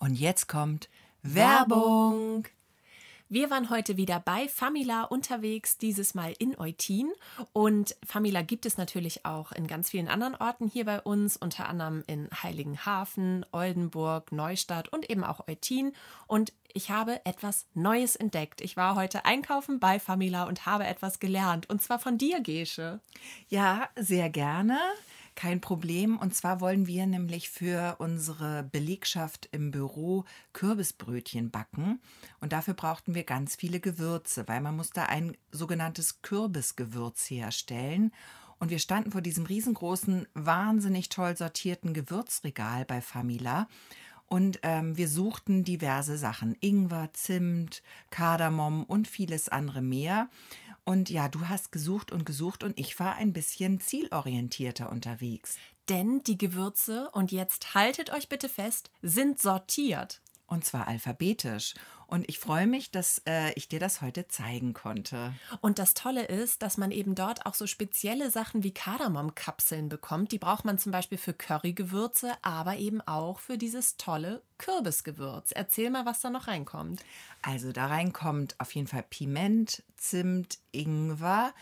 Und jetzt kommt Werbung. Wir waren heute wieder bei Famila unterwegs, dieses Mal in Eutin. Und Famila gibt es natürlich auch in ganz vielen anderen Orten hier bei uns, unter anderem in Heiligenhafen, Oldenburg, Neustadt und eben auch Eutin. Und ich habe etwas Neues entdeckt. Ich war heute einkaufen bei Famila und habe etwas gelernt. Und zwar von dir, Gesche. Ja, sehr gerne. Kein Problem. Und zwar wollen wir nämlich für unsere Belegschaft im Büro Kürbisbrötchen backen. Und dafür brauchten wir ganz viele Gewürze, weil man musste ein sogenanntes Kürbisgewürz herstellen. Und wir standen vor diesem riesengroßen, wahnsinnig toll sortierten Gewürzregal bei Famila. Und ähm, wir suchten diverse Sachen. Ingwer, Zimt, Kardamom und vieles andere mehr. Und ja, du hast gesucht und gesucht und ich war ein bisschen zielorientierter unterwegs. Denn die Gewürze, und jetzt haltet euch bitte fest, sind sortiert. Und zwar alphabetisch. Und ich freue mich, dass äh, ich dir das heute zeigen konnte. Und das Tolle ist, dass man eben dort auch so spezielle Sachen wie Kardamomkapseln bekommt. Die braucht man zum Beispiel für Currygewürze, aber eben auch für dieses tolle Kürbisgewürz. Erzähl mal, was da noch reinkommt. Also da reinkommt auf jeden Fall Piment, Zimt, Ingwer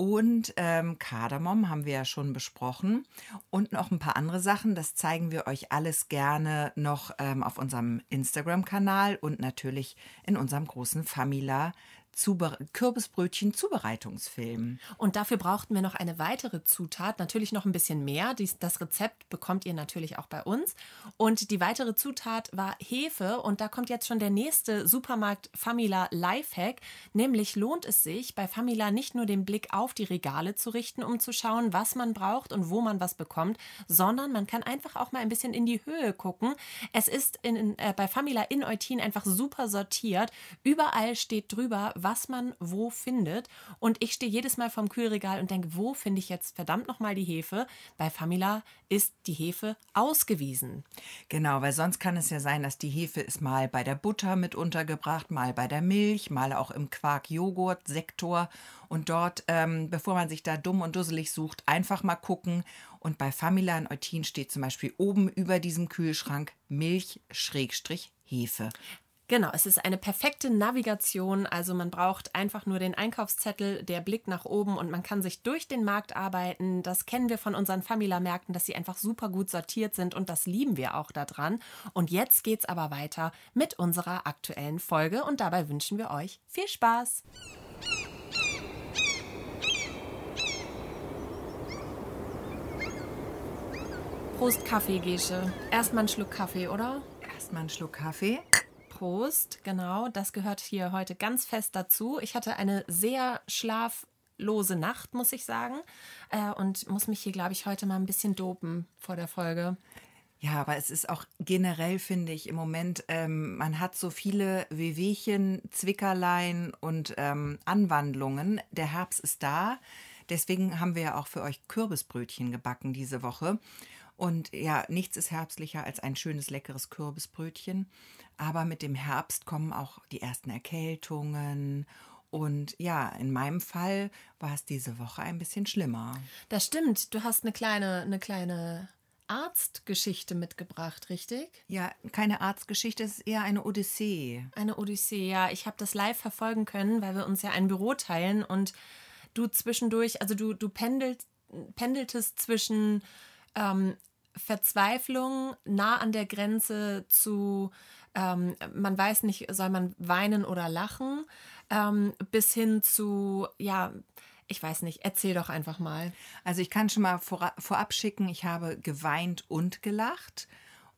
und ähm, Kardamom haben wir ja schon besprochen. Und noch ein paar andere Sachen. Das zeigen wir euch alles gerne noch ähm, auf unserem Instagram-Kanal und natürlich in unserem großen Famila Zube Kürbisbrötchen Zubereitungsfilm. Und dafür brauchten wir noch eine weitere Zutat, natürlich noch ein bisschen mehr. Dies, das Rezept bekommt ihr natürlich auch bei uns. Und die weitere Zutat war Hefe. Und da kommt jetzt schon der nächste Supermarkt Famila Lifehack. Nämlich lohnt es sich, bei Famila nicht nur den Blick auf die Regale zu richten, um zu schauen, was man braucht und wo man was bekommt, sondern man kann einfach auch mal ein bisschen in die Höhe gucken. Es ist in, äh, bei Famila in Eutin einfach super sortiert. Überall steht drüber, was man wo findet. Und ich stehe jedes Mal vorm Kühlregal und denke, wo finde ich jetzt verdammt nochmal die Hefe? Bei Famila ist die Hefe ausgewiesen. Genau, weil sonst kann es ja sein, dass die Hefe ist mal bei der Butter mit untergebracht, mal bei der Milch, mal auch im Quark-Joghurt-Sektor. Und dort, ähm, bevor man sich da dumm und dusselig sucht, einfach mal gucken. Und bei Famila in Eutin steht zum Beispiel oben über diesem Kühlschrank Milch-Hefe. Genau, es ist eine perfekte Navigation. Also man braucht einfach nur den Einkaufszettel, der Blick nach oben und man kann sich durch den Markt arbeiten. Das kennen wir von unseren Famila-Märkten, dass sie einfach super gut sortiert sind und das lieben wir auch daran. Und jetzt geht's aber weiter mit unserer aktuellen Folge und dabei wünschen wir euch viel Spaß. Prost Kaffee, Gesche. Erstmal einen Schluck Kaffee, oder? Erstmal einen Schluck Kaffee. Prost, genau, das gehört hier heute ganz fest dazu. Ich hatte eine sehr schlaflose Nacht, muss ich sagen, äh, und muss mich hier, glaube ich, heute mal ein bisschen dopen vor der Folge. Ja, aber es ist auch generell, finde ich, im Moment, ähm, man hat so viele Wehwehchen, Zwickerlein und ähm, Anwandlungen. Der Herbst ist da. Deswegen haben wir ja auch für euch Kürbisbrötchen gebacken diese Woche. Und ja, nichts ist herbstlicher als ein schönes, leckeres Kürbisbrötchen. Aber mit dem Herbst kommen auch die ersten Erkältungen. Und ja, in meinem Fall war es diese Woche ein bisschen schlimmer. Das stimmt. Du hast eine kleine, eine kleine Arztgeschichte mitgebracht, richtig? Ja, keine Arztgeschichte, es ist eher eine Odyssee. Eine Odyssee, ja. Ich habe das live verfolgen können, weil wir uns ja ein Büro teilen und du zwischendurch, also du, du pendelt, pendeltest zwischen ähm, Verzweiflung nah an der Grenze zu, ähm, man weiß nicht, soll man weinen oder lachen, ähm, bis hin zu, ja, ich weiß nicht, erzähl doch einfach mal. Also ich kann schon mal vor, vorab schicken, ich habe geweint und gelacht.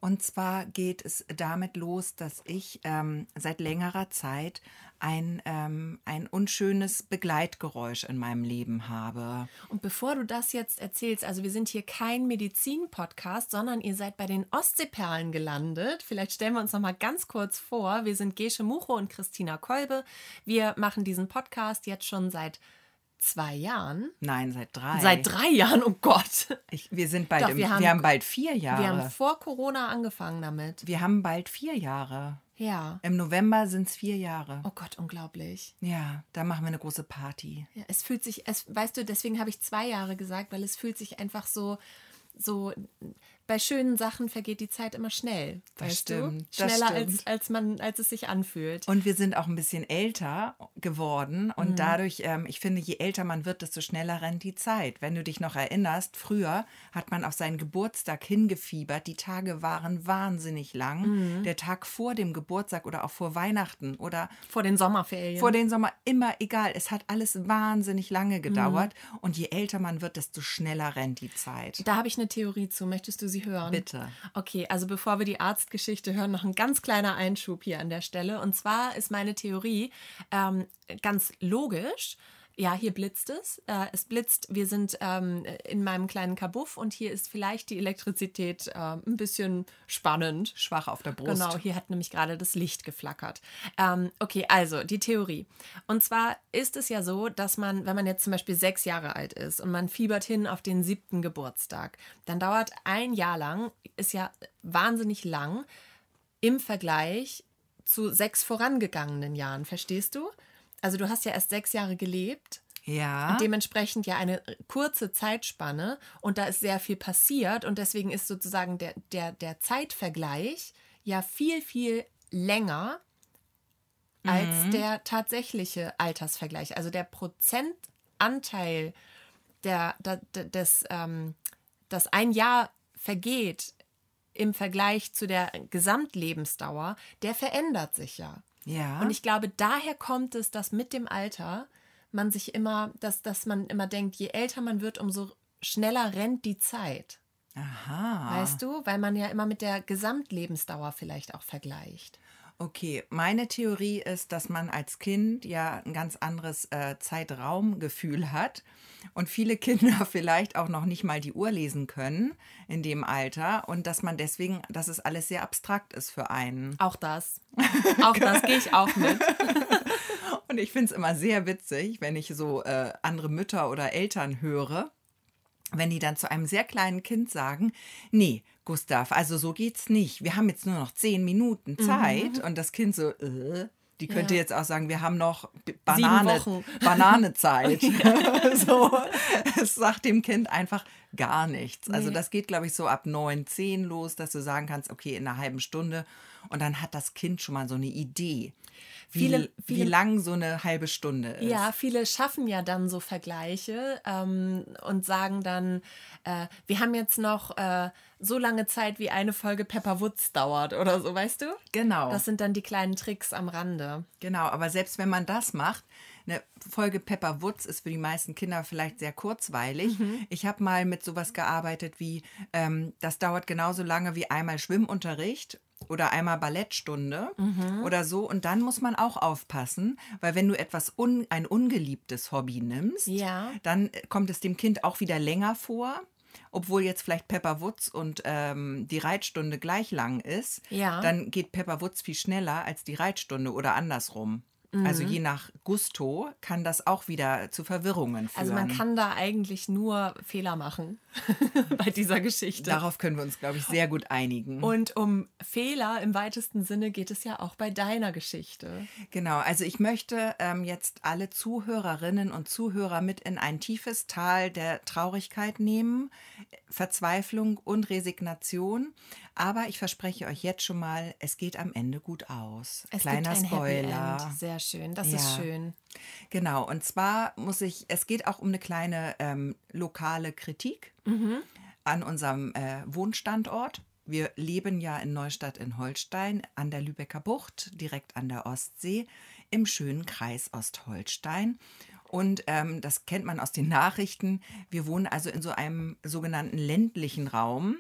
Und zwar geht es damit los, dass ich ähm, seit längerer Zeit ein, ähm, ein unschönes Begleitgeräusch in meinem Leben habe. Und bevor du das jetzt erzählst, also wir sind hier kein Medizin-Podcast, sondern ihr seid bei den Ostseeperlen gelandet. Vielleicht stellen wir uns noch mal ganz kurz vor. Wir sind Gesche Mucho und Christina Kolbe. Wir machen diesen Podcast jetzt schon seit zwei Jahren. Nein, seit drei. Seit drei Jahren, oh Gott. Ich, wir sind bald, Doch, im, wir, haben, wir haben bald vier Jahre. Wir haben vor Corona angefangen damit. Wir haben bald vier Jahre. Ja. Im November sind es vier Jahre. Oh Gott, unglaublich. Ja, da machen wir eine große Party. Ja, es fühlt sich, es, weißt du, deswegen habe ich zwei Jahre gesagt, weil es fühlt sich einfach so, so bei schönen Sachen vergeht die Zeit immer schnell. Das weißt stimmt, du? das Schneller stimmt. als, als man, als es sich anfühlt. Und wir sind auch ein bisschen älter geworden und Mhm. dadurch, ähm, ich finde, je älter man wird, desto schneller rennt die Zeit. Wenn du dich noch erinnerst, früher hat man auf seinen Geburtstag hingefiebert. Die Tage waren wahnsinnig lang. Mhm. Der Tag vor dem Geburtstag oder auch vor Weihnachten oder Vor den Sommerferien. vor den Sommer immer egal. Es hat alles wahnsinnig lange Mhm. gedauert und je älter man wird, desto schneller rennt die Zeit. da habe ich eine Theorie zu. Möchtest du sie hören? Bitte. Okay, also bevor wir die Arztgeschichte hören, noch ein ganz kleiner Einschub hier an der Stelle. Und zwar ist meine Theorie ähm, ganz logisch. Ja, hier blitzt es. Äh, es blitzt. Wir sind ähm, in meinem kleinen Kabuff und hier ist vielleicht die Elektrizität äh, ein bisschen spannend. Schwach auf der Brust. Genau, hier hat nämlich gerade das Licht geflackert. Ähm, okay, also die Theorie. Und zwar ist es ja so, dass man, wenn man jetzt zum Beispiel sechs Jahre alt ist und man fiebert hin auf den siebten Geburtstag, dann dauert ein Jahr lang, ist ja wahnsinnig lang im Vergleich zu sechs vorangegangenen Jahren. Verstehst du? Also du hast ja erst sechs Jahre gelebt Ja. und dementsprechend ja eine kurze Zeitspanne und da ist sehr viel passiert und deswegen ist sozusagen der, der, der Zeitvergleich ja viel, viel länger als der tatsächliche Altersvergleich. Also der Prozentanteil der, der, der, des, ähm, dass ein Jahr vergeht im Vergleich zu der Gesamtlebensdauer, der verändert sich ja. Ja. Und ich glaube, daher kommt es, dass mit dem Alter man sich immer, dass, dass man immer denkt, je älter man wird, umso schneller rennt die Zeit. Aha. Weißt du? Weil man ja immer mit der Gesamtlebensdauer vielleicht auch vergleicht. Okay, meine Theorie ist, dass man als Kind ja ein ganz anderes äh, Zeitraumgefühl hat und viele Kinder vielleicht auch noch nicht mal die Uhr lesen können in dem Alter und dass man deswegen, dass es alles sehr abstrakt ist für einen. Auch das. Auch das gehe ich auch mit. Und ich finde es immer sehr witzig, wenn ich so äh, andere Mütter oder Eltern höre, wenn die dann zu einem sehr kleinen Kind sagen, nee, Gustav, also so geht's nicht. Wir haben jetzt nur noch zehn Minuten Zeit. Und das Kind so, äh, die könnte Ja. jetzt auch sagen, wir haben noch Banane. Bananezeit. so, es sagt dem Kind einfach gar nichts. Also Nee. das geht, glaube ich, so ab neun, zehn los, dass du sagen kannst, okay, in einer halben Stunde. Und dann hat das Kind schon mal so eine Idee, wie, Viele- wie viele- lang so eine halbe Stunde ist. Ja, viele schaffen ja dann so Vergleiche ähm, und sagen dann, äh, wir haben jetzt noch äh, so lange Zeit, wie eine Folge Pepper Woods dauert oder so, weißt du? Genau. Das sind dann die kleinen Tricks am Rande. Genau, aber selbst wenn man das macht, eine Folge Pepper Woods ist für die meisten Kinder vielleicht sehr kurzweilig. Ich habe mal mit sowas gearbeitet wie, ähm, das dauert genauso lange wie einmal Schwimmunterricht oder einmal Ballettstunde oder so. Und dann muss man auch aufpassen, weil wenn du etwas un ein ungeliebtes Hobby nimmst, Ja. dann kommt es dem Kind auch wieder länger vor. Obwohl jetzt vielleicht Pepper Woods und ähm, die Reitstunde gleich lang ist, Ja. dann geht Pepper Woods viel schneller als die Reitstunde oder andersrum. Also Mhm. je nach Gusto kann das auch wieder zu Verwirrungen führen. Also man kann da eigentlich nur Fehler machen bei dieser Geschichte. Darauf können wir uns, glaube ich, sehr gut einigen. Und um Fehler im weitesten Sinne geht es ja auch bei deiner Geschichte. Genau, also ich möchte ähm, jetzt alle Zuhörerinnen und Zuhörer mit in ein tiefes Tal der Traurigkeit nehmen, Verzweiflung und Resignation. Aber ich verspreche euch jetzt schon mal, es geht am Ende gut aus. Es Kleiner Spoiler. Sehr schön, das Ja. ist schön. Genau, und zwar muss ich, es geht auch um eine kleine ähm, lokale Kritik an unserem äh, Wohnstandort. Wir leben ja in Neustadt in Holstein an der Lübecker Bucht, direkt an der Ostsee, im schönen Kreis Ostholstein. Und ähm, das kennt man aus den Nachrichten. Wir wohnen also in so einem sogenannten ländlichen Raum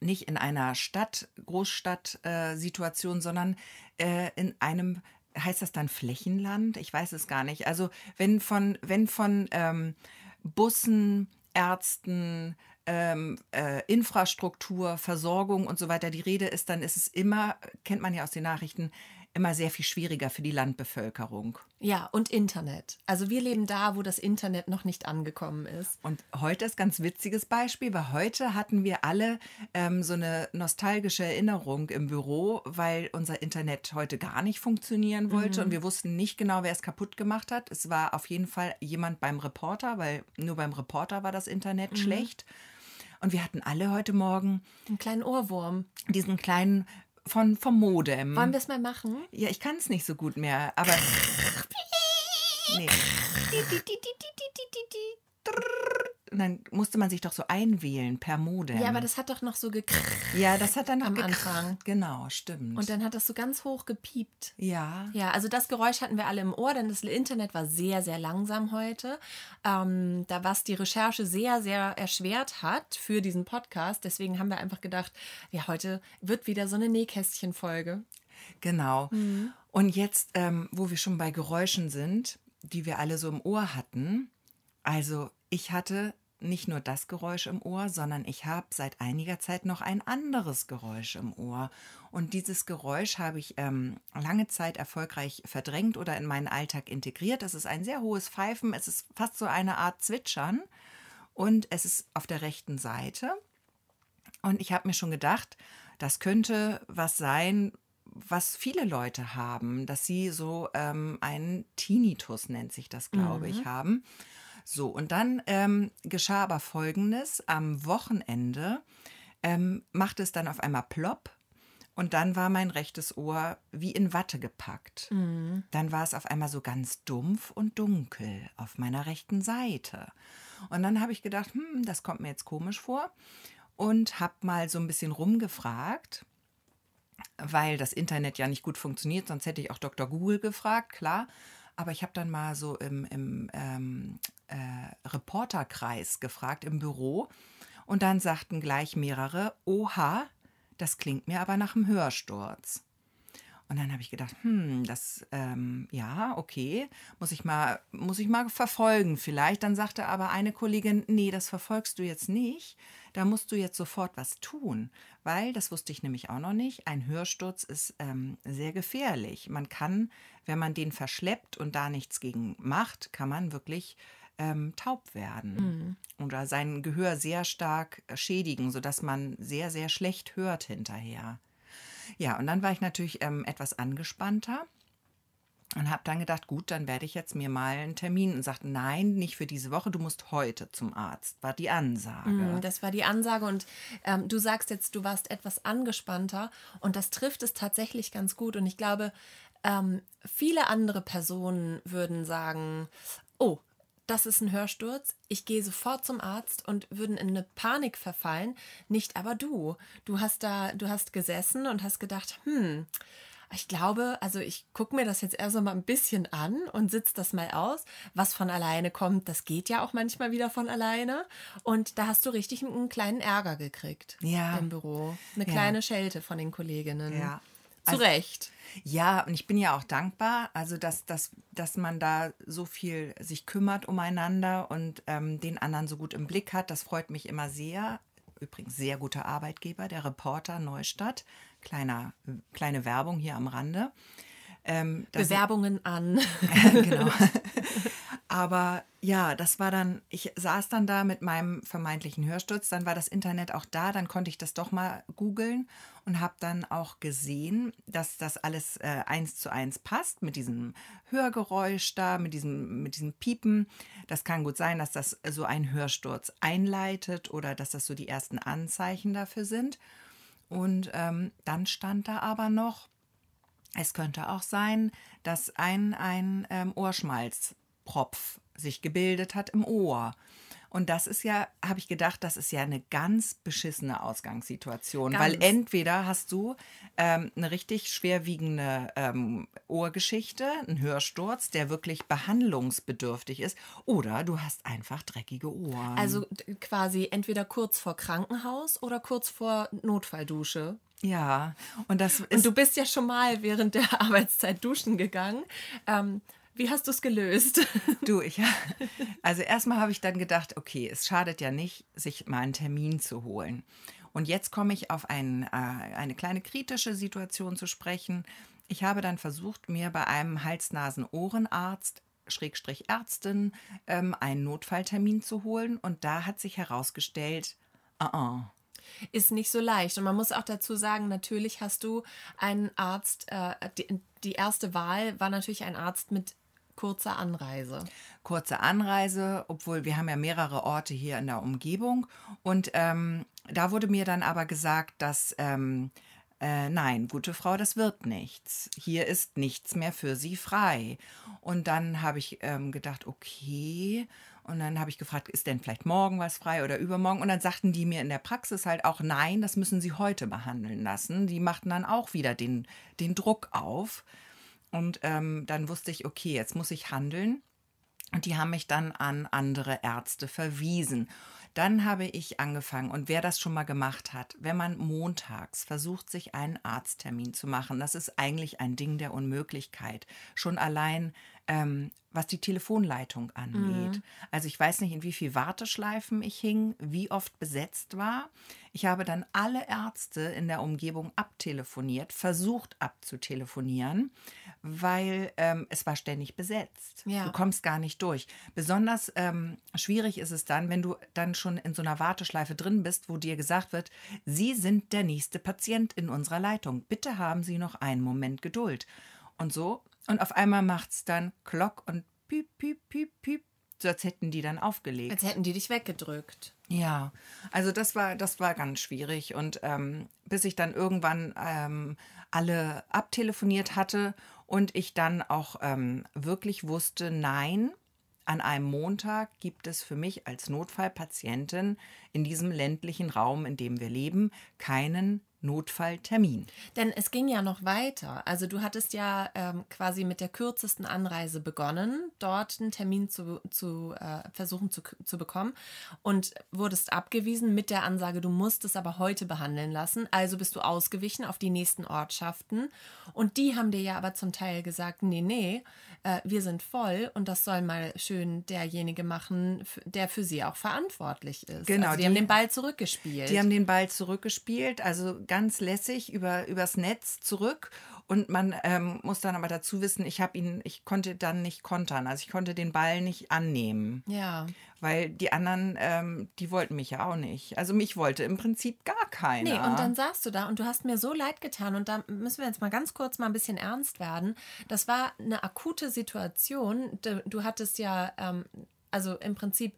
nicht in einer Stadt, Großstadt-Situation, sondern äh, in einem, heißt das dann Flächenland? Ich weiß es gar nicht. Also wenn von, wenn von ähm, Bussen, Ärzten, ähm, äh, Infrastruktur, Versorgung und so weiter die Rede ist, dann ist es immer, kennt man ja aus den Nachrichten, immer sehr viel schwieriger für die Landbevölkerung. Ja, und Internet. Also wir leben da, wo das Internet noch nicht angekommen ist. Und heute ist ganz witziges Beispiel, weil heute hatten wir alle ähm, so eine nostalgische Erinnerung im Büro, weil unser Internet heute gar nicht funktionieren wollte und wir wussten nicht genau, wer es kaputt gemacht hat. Es war auf jeden Fall jemand beim Reporter, weil nur beim Reporter war das Internet schlecht. Und wir hatten alle heute Morgen Einen kleinen Ohrwurm. diesen kleinen von, vom Modem. Wollen wir es mal machen? Ja, ich kann es nicht so gut mehr, aber. Nee. Und dann musste man sich doch so einwählen per Modem. Ja, aber das hat doch noch so gekrrrt. ja, das hat dann noch am Anfang. Genau, stimmt. Und dann hat das so ganz hoch gepiept. ja. Ja, also das Geräusch hatten wir alle im Ohr, denn das Internet war sehr, sehr langsam heute. Ähm, da was die Recherche sehr, sehr erschwert hat für diesen Podcast. Deswegen haben wir einfach gedacht, ja, heute wird wieder so eine Nähkästchen-Folge. Genau. Und jetzt, ähm, wo wir schon bei Geräuschen sind, die wir alle so im Ohr hatten, also ich hatte nicht nur das Geräusch im Ohr, sondern ich habe seit einiger Zeit noch ein anderes Geräusch im Ohr. Und dieses Geräusch habe ich ähm, lange Zeit erfolgreich verdrängt oder in meinen Alltag integriert. Das ist ein sehr hohes Pfeifen. Es ist fast so eine Art Zwitschern. Und es ist auf der rechten Seite. Und ich habe mir schon gedacht, das könnte was sein, was viele Leute haben, dass sie so ähm, einen Tinnitus, nennt sich das, glaube ich, haben. So, und dann ähm, geschah aber Folgendes. Am Wochenende ähm, machte es dann auf einmal plopp und dann war mein rechtes Ohr wie in Watte gepackt. Dann war es auf einmal so ganz dumpf und dunkel auf meiner rechten Seite. Und dann habe ich gedacht, hm, das kommt mir jetzt komisch vor und habe mal so ein bisschen rumgefragt, weil das Internet ja nicht gut funktioniert, sonst hätte ich auch Dr. Google gefragt, klar. Aber ich habe dann mal so im, im ähm, äh, Reporterkreis gefragt, im Büro. Und dann sagten gleich mehrere, oha, das klingt mir aber nach einem Hörsturz. Und dann habe ich gedacht, hm, das, ähm, ja, okay, muss ich mal, muss ich mal verfolgen vielleicht. Dann sagte aber eine Kollegin, nee, das verfolgst du jetzt nicht. Da musst du jetzt sofort was tun, weil, das wusste ich nämlich auch noch nicht, ein Hörsturz ist ähm, sehr gefährlich. Man kann, wenn man den verschleppt und da nichts gegen macht, kann man wirklich ähm, taub werden oder sein Gehör sehr stark schädigen, sodass man sehr, sehr schlecht hört hinterher. Ja, und dann war ich natürlich ähm, etwas angespannter und habe dann gedacht, gut, dann werde ich jetzt mir mal einen Termin und sagte, nein, nicht für diese Woche, du musst heute zum Arzt, war die Ansage. Mm, Das war die Ansage und ähm, du sagst jetzt, du warst etwas angespannter und das trifft es tatsächlich ganz gut und ich glaube, ähm, viele andere Personen würden sagen, oh, das ist ein Hörsturz, ich gehe sofort zum Arzt und würden in eine Panik verfallen, nicht aber du. Du hast da, du hast gesessen und hast gedacht, hm, ich glaube, also ich gucke mir das jetzt erst mal ein bisschen an und sitze das mal aus. Was von alleine kommt, das geht ja auch manchmal wieder von alleine. Und da hast du richtig einen kleinen Ärger gekriegt Ja. im Büro. Eine Ja. kleine Schelte von den Kolleginnen. Ja. Zu Also- Recht. Ja, und ich bin ja auch dankbar, also dass, dass, dass man da so viel sich kümmert umeinander und ähm, den anderen so gut im Blick hat. Das freut mich immer sehr. Übrigens sehr guter Arbeitgeber, der Reporter Neustadt. Kleiner, kleine Werbung hier am Rande. Ähm, Bewerbungen an. genau. Aber ja, das war dann, ich saß dann da mit meinem vermeintlichen Hörsturz, dann war das Internet auch da, dann konnte ich das doch mal googeln und habe dann auch gesehen, dass das alles äh, eins zu eins passt mit diesem Hörgeräusch da, mit diesem, mit diesem Piepen. Das kann gut sein, dass das so ein Hörsturz einleitet oder dass das so die ersten Anzeichen dafür sind. Und ähm, dann stand da aber noch, es könnte auch sein, dass ein, ein ähm, Ohrschmalzpropf sich gebildet hat im Ohr. Und das ist ja, habe ich gedacht, das ist ja eine ganz beschissene Ausgangssituation. Weil Ganz. entweder hast du ähm, eine richtig schwerwiegende ähm, Ohrgeschichte, einen Hörsturz, der wirklich behandlungsbedürftig ist, oder du hast einfach dreckige Ohren. Also quasi entweder kurz vor Krankenhaus oder kurz vor Notfalldusche. ja, und das ist Und du bist ja schon mal während der Arbeitszeit duschen gegangen. Ähm, wie hast du es gelöst? Du, ich, also erstmal habe ich dann gedacht, okay, es schadet ja nicht, sich mal einen Termin zu holen. Und jetzt komme ich auf ein, äh, eine kleine kritische Situation zu sprechen. Ich habe dann versucht, mir bei einem Hals-Nasen-Ohrenarzt, Schrägstrich Ärztin, ähm, einen Notfalltermin zu holen. Und da hat sich herausgestellt, uh -uh, ist nicht so leicht. Und man muss auch dazu sagen, natürlich hast du einen Arzt, äh, die, die erste Wahl war natürlich ein Arzt mit kurze Anreise. Kurze Anreise, obwohl wir haben ja mehrere Orte hier in der Umgebung. Und ähm, da wurde mir dann aber gesagt, dass ähm, äh, nein, gute Frau, das wird nichts. Hier ist nichts mehr für Sie frei. Und dann habe ich ähm, gedacht, okay. Und dann habe ich gefragt, ist denn vielleicht morgen was frei oder übermorgen? Und dann sagten die mir in der Praxis halt auch, nein, das müssen Sie heute behandeln lassen. Die machten dann auch wieder den, den Druck auf. Und ähm, dann wusste ich, okay, jetzt muss ich handeln. Und die haben mich dann an andere Ärzte verwiesen. Dann habe ich angefangen und wer das schon mal gemacht hat, wenn man montags versucht, sich einen Arzttermin zu machen, das ist eigentlich ein Ding der Unmöglichkeit. Schon allein ähm, was die Telefonleitung angeht. Mhm. Also ich weiß nicht, in wie viel Warteschleifen ich hing, wie oft besetzt war. Ich habe dann alle Ärzte in der Umgebung abtelefoniert, versucht abzutelefonieren, weil ähm, es war ständig besetzt. Ja. Du kommst gar nicht durch. Besonders ähm, schwierig ist es dann, wenn du dann schon in so einer Warteschleife drin bist, wo dir gesagt wird, Sie sind der nächste Patient in unserer Leitung. Bitte haben Sie noch einen Moment Geduld. Und so und auf einmal macht es dann Klock und piep, piep, piep, piep. So als hätten die dann aufgelegt. Als hätten die dich weggedrückt. Ja, also das war, das war ganz schwierig. Und ähm, bis ich dann irgendwann ähm, alle abtelefoniert hatte und ich dann auch ähm, wirklich wusste, nein, an einem Montag gibt es für mich als Notfallpatientin in diesem ländlichen Raum, in dem wir leben, keinen Notfalltermin. Denn es ging ja noch weiter. Also du hattest ja ähm, quasi mit der kürzesten Anreise begonnen, dort einen Termin zu, zu äh, versuchen zu, zu bekommen und wurdest abgewiesen mit der Ansage, du musst es aber heute behandeln lassen. Also bist du ausgewichen auf die nächsten Ortschaften. Und die haben dir ja aber zum Teil gesagt, nee, nee, äh, wir sind voll und das soll mal schön derjenige machen, der für sie auch verantwortlich ist. Genau. Also die, die haben den Ball zurückgespielt. Die haben den Ball zurückgespielt, also ganz lässig über, übers Netz zurück. Und man ähm, muss dann aber dazu wissen, ich habe ihn, ich konnte dann nicht kontern. Also ich konnte den Ball nicht annehmen. Ja. Weil die anderen, ähm, die wollten mich ja auch nicht. Also mich wollte im Prinzip gar keiner. Nee, und dann saßt du da und du hast mir so leid getan. Und da müssen wir jetzt mal ganz kurz mal ein bisschen ernst werden. Das war eine akute Situation. Du, du hattest ja, ähm, also im Prinzip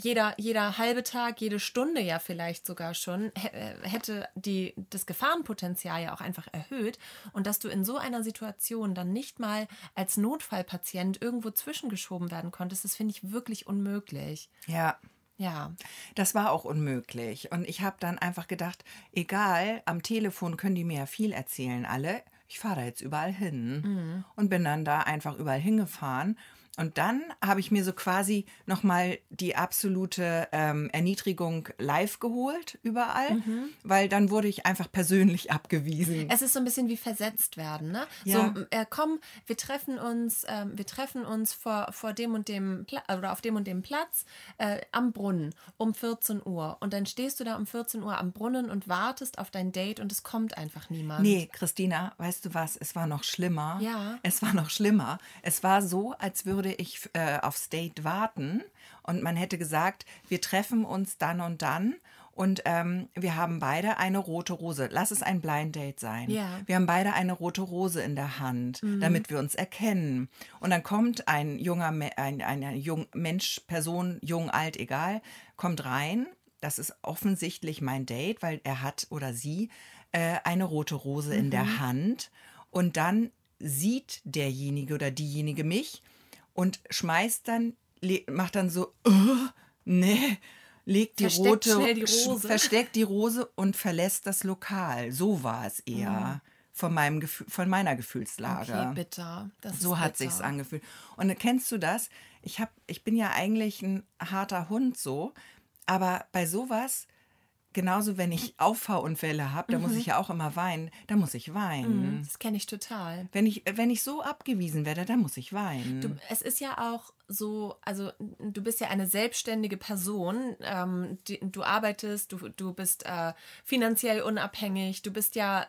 jeder, jeder halbe Tag, jede Stunde ja vielleicht sogar schon, äh, hätte die, das Gefahrenpotenzial ja auch einfach erhöht. Und dass du in so einer Situation dann nicht mal als Notfallpatient irgendwo zwischengeschoben werden konntest, das finde ich wirklich unmöglich. Ja. Ja. Das war auch unmöglich. Und ich habe dann einfach gedacht, egal, am Telefon können die mir ja viel erzählen, alle. Ich fahre da jetzt überall hin. Mhm. Und bin dann da einfach überall hingefahren. Und dann habe ich mir so quasi nochmal die absolute ähm, Erniedrigung live geholt, überall, mhm. weil dann wurde ich einfach persönlich abgewiesen. Es ist so ein bisschen wie versetzt werden, ne? Ja. So, äh, komm, wir treffen uns, äh, wir treffen uns vor, vor dem und dem Pla oder auf dem und dem Platz äh, am Brunnen um 14 Uhr. Und dann stehst du da um 14 Uhr am Brunnen und wartest auf dein Date und es kommt einfach niemand. Nee, Christina, weißt du was? Es war noch schlimmer. Ja. Es war noch schlimmer. Es war so, als würde würde ich äh, aufs Date warten und man hätte gesagt, wir treffen uns dann und dann und ähm, wir haben beide eine rote Rose. Lass es ein Blind Date sein. Ja. Wir haben beide eine rote Rose in der Hand, mhm. damit wir uns erkennen. Und dann kommt ein junger, ein, eine jung, Mensch, Person, jung, alt, egal, kommt rein. Das ist offensichtlich mein Date, weil er hat oder sie äh, eine rote Rose mhm. in der mhm. Hand. Und dann sieht derjenige oder diejenige mich und schmeißt dann, macht dann so, oh, nee, legt die versteckt rote, die Rose. versteckt die Rose und verlässt das Lokal. So war es eher. Mhm. Von, meinem Gefühl, von meiner Gefühlslage. Okay, bitter. Das so hat bitter. sich's angefühlt. Und kennst du das? Ich, hab, ich bin ja eigentlich ein harter Hund so, aber bei sowas genauso, wenn ich Auffahrunfälle habe, da mhm. muss ich ja auch immer weinen, da muss ich weinen. Mhm, das kenne ich total. Wenn ich, wenn ich so abgewiesen werde, dann muss ich weinen. Du, es ist ja auch so, also du bist ja eine selbstständige Person, ähm, die, du arbeitest, du, du bist äh, finanziell unabhängig, du bist ja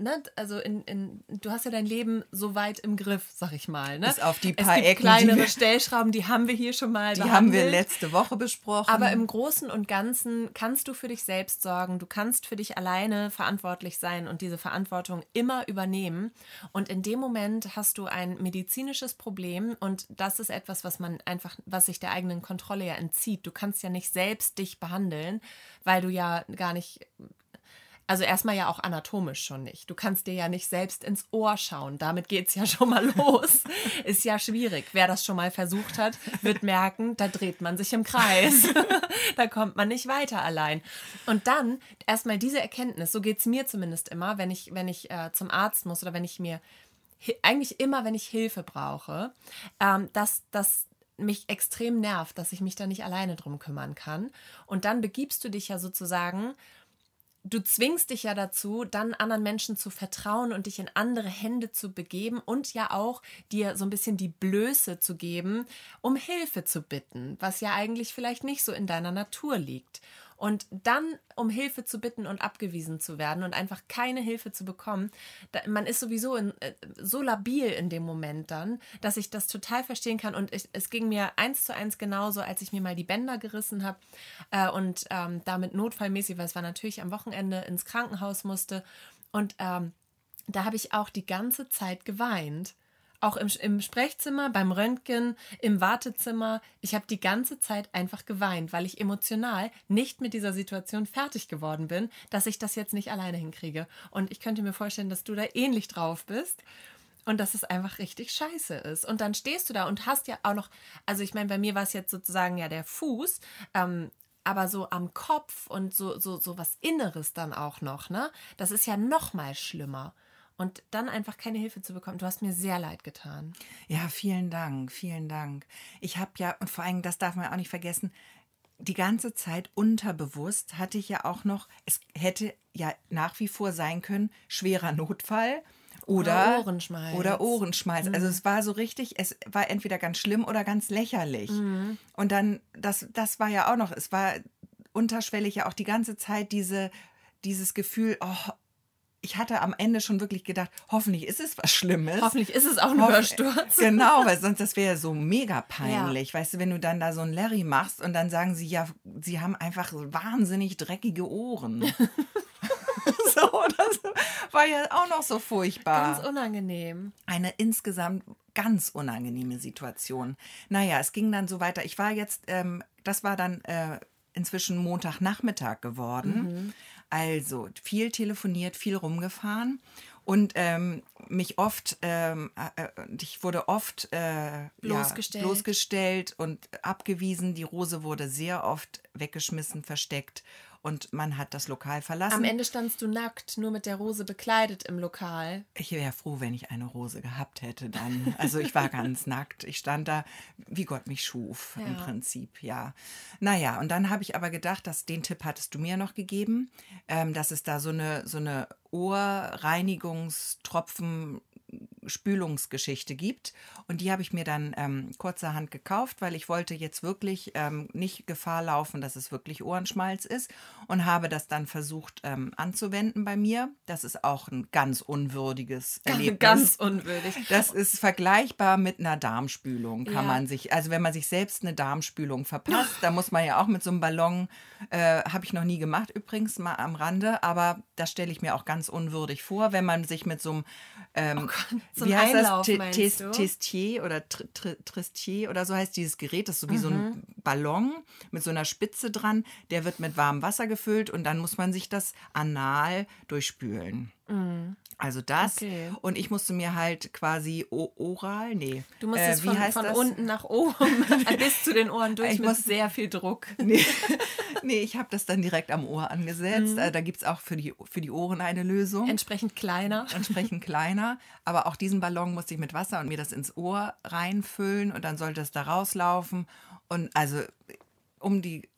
ne, also in, in, du hast ja dein Leben so weit im Griff, sag ich mal. Ne? Bis auf die es paar gibt Ecken, die kleinere wir- Stellschrauben, die haben wir hier schon mal Die haben wir behandelt. letzte Woche besprochen. Aber im Großen und Ganzen kannst du für dich selbst sorgen, du kannst für dich alleine verantwortlich sein und diese Verantwortung immer übernehmen. Und in dem Moment hast du ein medizinisches Problem und das ist etwas, was man einfach, was sich der eigenen Kontrolle ja entzieht. Du kannst ja nicht selbst dich behandeln, weil du ja gar nicht also erstmal ja auch anatomisch schon nicht. Du kannst dir ja nicht selbst ins Ohr schauen. Damit geht es ja schon mal los. Ist ja schwierig. Wer das schon mal versucht hat, wird merken, da dreht man sich im Kreis. da kommt man nicht weiter allein. Und dann erstmal diese Erkenntnis, so geht es mir zumindest immer, wenn ich, wenn ich äh, zum Arzt muss oder wenn ich mir, eigentlich immer, wenn ich Hilfe brauche, ähm, dass das mich extrem nervt, dass ich mich da nicht alleine drum kümmern kann. Und dann begibst du dich ja sozusagen du zwingst dich ja dazu, dann anderen Menschen zu vertrauen und dich in andere Hände zu begeben und ja auch dir so ein bisschen die Blöße zu geben, um Hilfe zu bitten, was ja eigentlich vielleicht nicht so in deiner Natur liegt. Und dann um Hilfe zu bitten und abgewiesen zu werden und einfach keine Hilfe zu bekommen, da, man ist sowieso in, äh, so labil in dem Moment dann, dass ich das total verstehen kann. Und ich, es ging mir eins zu eins genauso, als ich mir mal die Bänder gerissen habe äh, und ähm, damit notfallmäßig, weil es war natürlich am Wochenende ins Krankenhaus musste. Und ähm, da habe ich auch die ganze Zeit geweint. Auch im, im Sprechzimmer, beim Röntgen, im Wartezimmer. Ich habe die ganze Zeit einfach geweint, weil ich emotional nicht mit dieser Situation fertig geworden bin, dass ich das jetzt nicht alleine hinkriege. Und ich könnte mir vorstellen, dass du da ähnlich drauf bist. Und dass es einfach richtig scheiße ist. Und dann stehst du da und hast ja auch noch, also ich meine, bei mir war es jetzt sozusagen ja der Fuß, ähm, aber so am Kopf und so, so, so was Inneres dann auch noch, ne? Das ist ja noch mal schlimmer. Und dann einfach keine Hilfe zu bekommen. Du hast mir sehr leid getan. Ja, vielen Dank, vielen Dank. Ich habe ja, und vor allem, das darf man auch nicht vergessen, die ganze Zeit unterbewusst hatte ich ja auch noch, es hätte ja nach wie vor sein können, schwerer Notfall. Oder, Oder Ohrenschmalz. Mhm. Oder Ohrenschmalz. Also es war so richtig, es war entweder ganz schlimm oder ganz lächerlich. Mhm. Und dann, das, das war ja auch noch, es war unterschwellig ja auch die ganze Zeit diese, dieses Gefühl, oh, ich hatte am Ende schon wirklich gedacht, hoffentlich ist es was Schlimmes. Hoffentlich ist es auch ein Hörsturz. Genau, weil sonst das wäre ja so mega peinlich. Weißt du, wenn du dann da so ein Larry machst und dann sagen sie, ja, sie haben einfach wahnsinnig dreckige Ohren. so, das war ja auch noch so furchtbar. Ganz unangenehm. Eine insgesamt ganz unangenehme Situation. Naja, es ging dann so weiter. Ich war jetzt, ähm, das war dann äh, inzwischen Montagnachmittag geworden. Also viel telefoniert, viel rumgefahren und ähm, mich oft, ähm, äh, äh, ich wurde oft äh, Bloßgestellt. Ja, bloßgestellt und abgewiesen. Die Rose wurde sehr oft weggeschmissen, versteckt und man hat das Lokal verlassen. Am Ende standst du nackt, nur mit der Rose bekleidet im Lokal. Ich wäre froh, wenn ich eine Rose gehabt hätte dann. Also ich war ganz nackt. Ich stand da, wie Gott mich schuf, im Ja. Prinzip, ja. Naja, und dann habe ich aber gedacht, dass den Tipp hattest du mir noch gegeben, ähm, dass es da so eine, so eine Ohrreinigungstropfen Spülungsgeschichte gibt. Und die habe ich mir dann ähm, kurzerhand gekauft, weil ich wollte jetzt wirklich ähm, nicht Gefahr laufen, dass es wirklich Ohrenschmalz ist. Und habe das dann versucht ähm, anzuwenden bei mir. Das ist auch ein ganz unwürdiges Erlebnis. Ganz unwürdig. Das ist vergleichbar mit einer Darmspülung, kann Ja. man sich, also wenn man sich selbst eine Darmspülung verpasst, da muss man ja auch mit so einem Ballon, äh, habe ich noch nie gemacht übrigens, mal am Rande, aber das stelle ich mir auch ganz unwürdig vor, wenn man sich mit so einem, ähm, so ein wie heißt Einlauf, das? Testier oder Tr- Tr- Tristier oder so heißt dieses Gerät, das ist so wie so ein Mhm. Ballon mit so einer Spitze dran, der wird mit warmem Wasser gefüllt und dann muss man sich das anal durchspülen. Also das. Mhm. Okay. Und ich musste mir halt quasi oral, nee. Du musst äh, von, von unten nach oben bis zu den Ohren durch Ich mit muss- sehr viel Druck. Nee, nee ich habe das dann direkt am Ohr angesetzt. Mhm. Äh, da gibt es auch für die, für die Ohren eine Lösung. Entsprechend kleiner. entsprechend kleiner. Aber auch diesen Ballon musste ich mit Wasser und mir das ins Ohr reinfüllen und dann sollte es da rauslaufen. Und also um die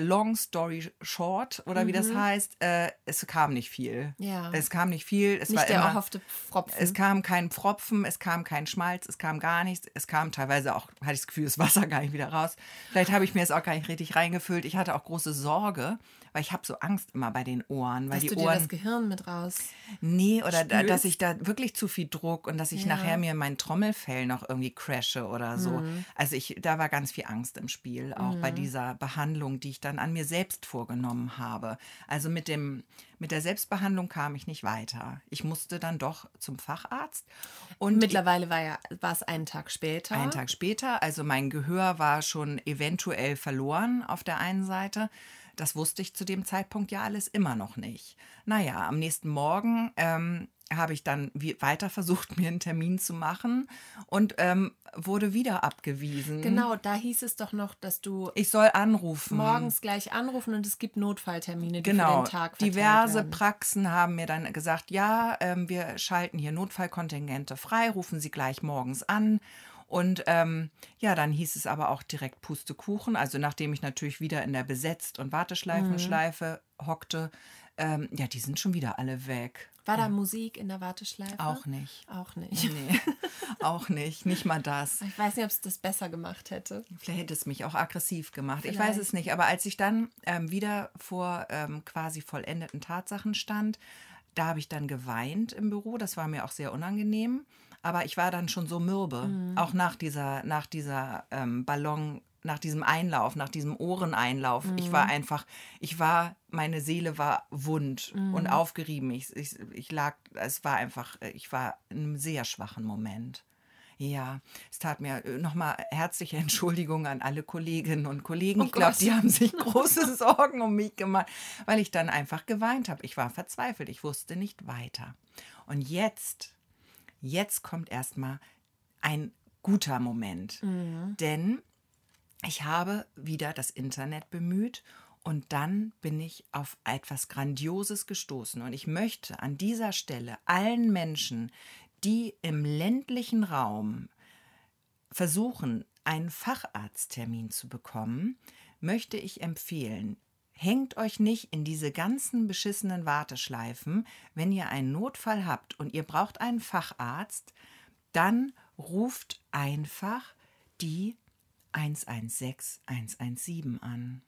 Long Story Short oder wie das heißt, äh, es kam nicht viel. Mhm. Ja. Es kam nicht viel. Es war Nicht der immer, erhoffte Pfropfen. es kam kein Pfropfen, es kam kein Schmalz, es kam gar nichts. Es kam teilweise auch, hatte ich das Gefühl, das Wasser gar nicht wieder raus. Vielleicht habe ich mir es auch gar nicht richtig reingefüllt. Ich hatte auch große Sorge, weil ich habe so Angst immer bei den Ohren, weil Dass die du dir Ohren das Gehirn mit raus. Nee, oder da, dass ich da wirklich zu viel Druck und dass ich Ja. nachher mir mein Trommelfell noch irgendwie crashe oder so. Mhm. Also ich, da war ganz viel Angst im Spiel, auch bei dieser Behandlung, die ich dann an mir selbst vorgenommen habe. Also mit dem, mit der Selbstbehandlung kam ich nicht weiter. Ich musste dann doch zum Facharzt und Mittlerweile war ja, war es einen Tag später. einen Tag später, also mein Gehör war schon eventuell verloren auf der einen Seite. Das wusste ich zu dem Zeitpunkt ja alles immer noch nicht. Naja, am nächsten Morgen ähm, habe ich dann weiter versucht, mir einen Termin zu machen und ähm, wurde wieder abgewiesen. Genau, da hieß es doch noch, dass du Ich soll anrufen. morgens gleich anrufen und es gibt Notfalltermine, die für Genau, den Tag diverse werden. Praxen haben mir dann gesagt, ja, ähm, wir schalten hier Notfallkontingente frei, rufen Sie gleich morgens an. Und ähm, ja, dann hieß es aber auch direkt Pustekuchen. Also nachdem ich natürlich wieder in der Besetzt- und Warteschleifenschleife hockte, ähm, ja, die sind schon wieder alle weg. War da Musik in der Warteschleife? Auch nicht. Auch nicht. Nee, auch nicht. Nicht mal das. Ich weiß nicht, ob es das besser gemacht hätte. Vielleicht hätte es mich auch aggressiv gemacht. Ich Vielleicht. weiß es nicht. Aber als ich dann ähm, wieder vor ähm, quasi vollendeten Tatsachen stand, da habe ich dann geweint im Büro. Das war mir auch sehr unangenehm. Aber ich war dann schon so mürbe. Auch nach dieser, nach dieser ähm, Ballon, nach diesem Einlauf, nach diesem Ohreneinlauf. Ich war einfach, ich war, meine Seele war wund und aufgerieben. Ich, ich, ich lag, es war einfach, ich war in einem sehr schwachen Moment. Ja, es tat mir nochmal herzliche Entschuldigung an alle Kolleginnen und Kollegen. Oh ich glaube, die haben sich große Sorgen um mich gemacht, weil ich dann einfach geweint habe. Ich war verzweifelt, ich wusste nicht weiter. Und jetzt, jetzt kommt erstmal ein guter Moment. Denn ich habe wieder das Internet bemüht und dann bin ich auf etwas Grandioses gestoßen. Und ich möchte an dieser Stelle allen Menschen, die im ländlichen Raum versuchen, einen Facharzttermin zu bekommen, möchte ich empfehlen, hängt euch nicht in diese ganzen beschissenen Warteschleifen. Wenn ihr einen Notfall habt und ihr braucht einen Facharzt, dann ruft einfach die 116 117 an.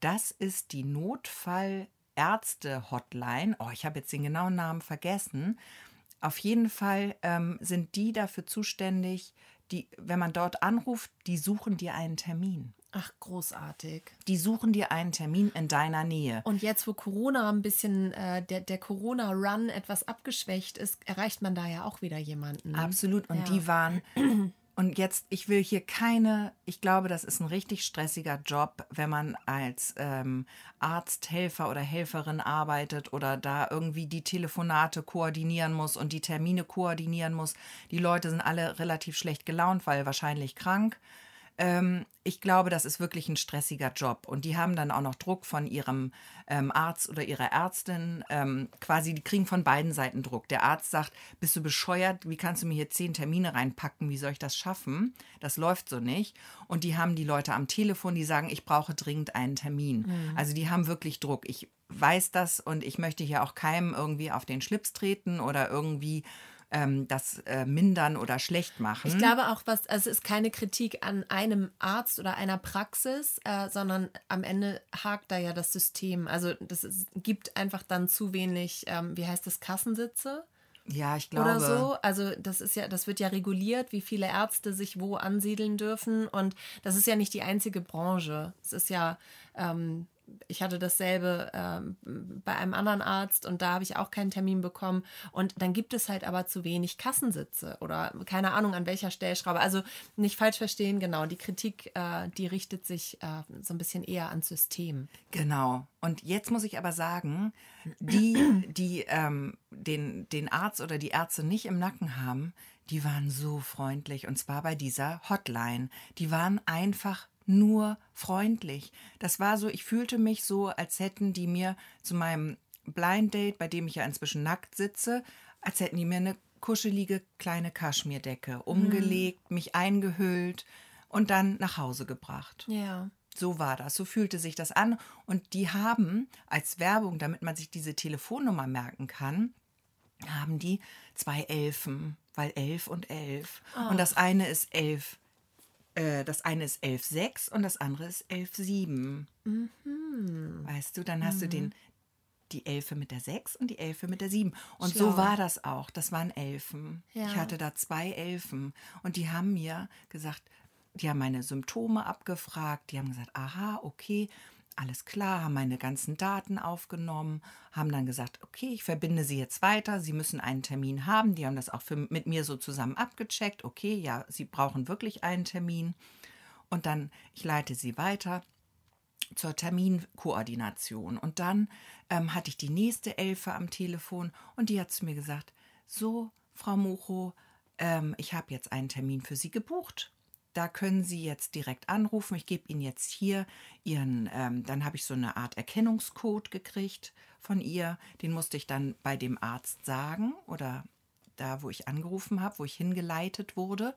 Das ist die Notfallärzte-Hotline. Oh, ich habe jetzt den genauen Namen vergessen. Auf jeden Fall ähm, sind die dafür zuständig, die, wenn man dort anruft, die suchen dir einen Termin. Ach, großartig. Die suchen dir einen Termin in deiner Nähe. Und jetzt, wo Corona ein bisschen, äh, der, der Corona-Run etwas abgeschwächt ist, erreicht man da ja auch wieder jemanden. Absolut. Und Ja. die waren. Und jetzt, ich will hier keine, ich glaube, das ist ein richtig stressiger Job, wenn man als ähm, Arzt, Helfer oder Helferin arbeitet oder da irgendwie die Telefonate koordinieren muss und die Termine koordinieren muss. Die Leute sind alle relativ schlecht gelaunt, weil wahrscheinlich krank. Ähm, ich glaube, das ist wirklich ein stressiger Job. Und die haben dann auch noch Druck von ihrem ähm, Arzt oder ihrer Ärztin. Ähm, quasi, die kriegen von beiden Seiten Druck. Der Arzt sagt, bist du bescheuert? Wie kannst du mir hier zehn Termine reinpacken? Wie soll ich das schaffen? Das läuft so nicht. Und die haben die Leute am Telefon, die sagen, ich brauche dringend einen Termin. Also die haben wirklich Druck. Ich weiß das und ich möchte hier auch keinem irgendwie auf den Schlips treten oder irgendwie ähm, das äh, mindern oder schlecht machen. Ich glaube auch, was, also es ist keine Kritik an einem Arzt oder einer Praxis, äh, sondern am Ende hakt da ja das System. Also das ist, gibt einfach dann zu wenig, ähm, wie heißt das, Kassensitze ja, ich glaube. oder so. Also das ist ja, das wird ja reguliert, wie viele Ärzte sich wo ansiedeln dürfen. Und das ist ja nicht die einzige Branche. Es ist ja, ähm, ich hatte dasselbe ähm, bei einem anderen Arzt und da habe ich auch keinen Termin bekommen. Und dann gibt es halt aber zu wenig Kassensitze oder keine Ahnung an welcher Stellschraube. Also nicht falsch verstehen, genau. Die Kritik, äh, die richtet sich äh, so ein bisschen eher ans System. Genau. Und jetzt muss ich aber sagen, die, die ähm, den, den Arzt oder die Ärzte nicht im Nacken haben, die waren so freundlich. Und zwar bei dieser Hotline. Die waren einfach nur freundlich. Das war so, ich fühlte mich so, als hätten die mir zu meinem Blind Date, bei dem ich ja inzwischen nackt sitze, als hätten die mir eine kuschelige kleine Kaschmirdecke umgelegt, mich eingehüllt und dann nach Hause gebracht. Ja. So war das, so fühlte sich das an. Und die haben als Werbung, damit man sich diese Telefonnummer merken kann, haben die zwei Elfen, weil elf und elf. Und das eine ist elf äh, das eine ist 11,6 und das andere ist 11,7. Mhm. Weißt du, dann hast du den, die Elfe mit der 6 und die Elfe mit der 7. Und Schlau. so war das auch. Das waren Elfen. Ja. Ich hatte da zwei Elfen. Und die haben mir gesagt, die haben meine Symptome abgefragt. Die haben gesagt, aha, okay, alles klar, haben meine ganzen Daten aufgenommen, haben dann gesagt, okay, ich verbinde Sie jetzt weiter. Sie müssen einen Termin haben. Die haben das auch für, mit mir so zusammen abgecheckt. Okay, ja, Sie brauchen wirklich einen Termin. Und dann, ich leite Sie weiter zur Terminkoordination. Und dann ähm, hatte ich die nächste Elfe am Telefon und die hat zu mir gesagt, so, Frau Mocho, ähm, ich habe jetzt einen Termin für Sie gebucht. Da können Sie jetzt direkt anrufen. Ich gebe Ihnen jetzt hier Ihren, ähm, dann habe ich so eine Art Erkennungscode gekriegt von ihr. Den musste ich dann bei dem Arzt sagen oder da, wo ich angerufen habe, wo ich hingeleitet wurde.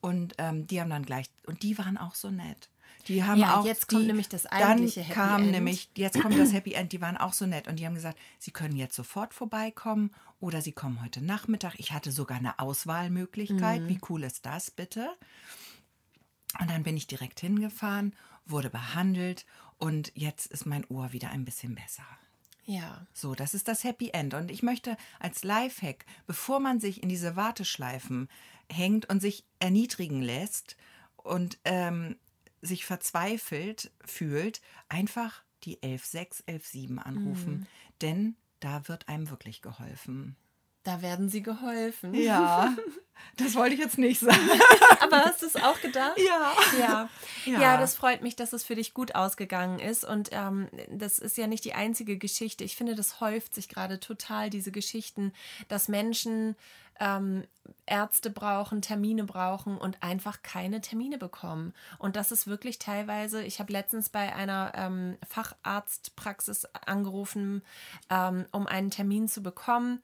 Und ähm, die haben dann gleich, und die waren auch so nett. Die haben Ja, auch, jetzt kommt die, nämlich das eigentliche Dann Happy kam End. nämlich, jetzt kommt das Happy End, die waren auch so nett. Und die haben gesagt, sie können jetzt sofort vorbeikommen oder sie kommen heute Nachmittag. Ich hatte sogar eine Auswahlmöglichkeit. Wie cool ist das bitte? Und dann bin ich direkt hingefahren, wurde behandelt und jetzt ist mein Ohr wieder ein bisschen besser. Ja. So, das ist das Happy End. Und ich möchte als Lifehack, bevor man sich in diese Warteschleifen hängt und sich erniedrigen lässt und ähm, sich verzweifelt fühlt, einfach die 116, 117 anrufen. Denn da wird einem wirklich geholfen. Da werden sie geholfen. Ja, das wollte ich jetzt nicht sagen. Aber hast du es auch gedacht? Ja. Ja. Ja. ja, das freut mich, dass es für dich gut ausgegangen ist. Und ähm, das ist ja nicht die einzige Geschichte. Ich finde, das häuft sich gerade total, diese Geschichten, dass Menschen ähm, Ärzte brauchen, Termine brauchen und einfach keine Termine bekommen. Und das ist wirklich teilweise, ich habe letztens bei einer ähm, Facharztpraxis angerufen, ähm, um einen Termin zu bekommen.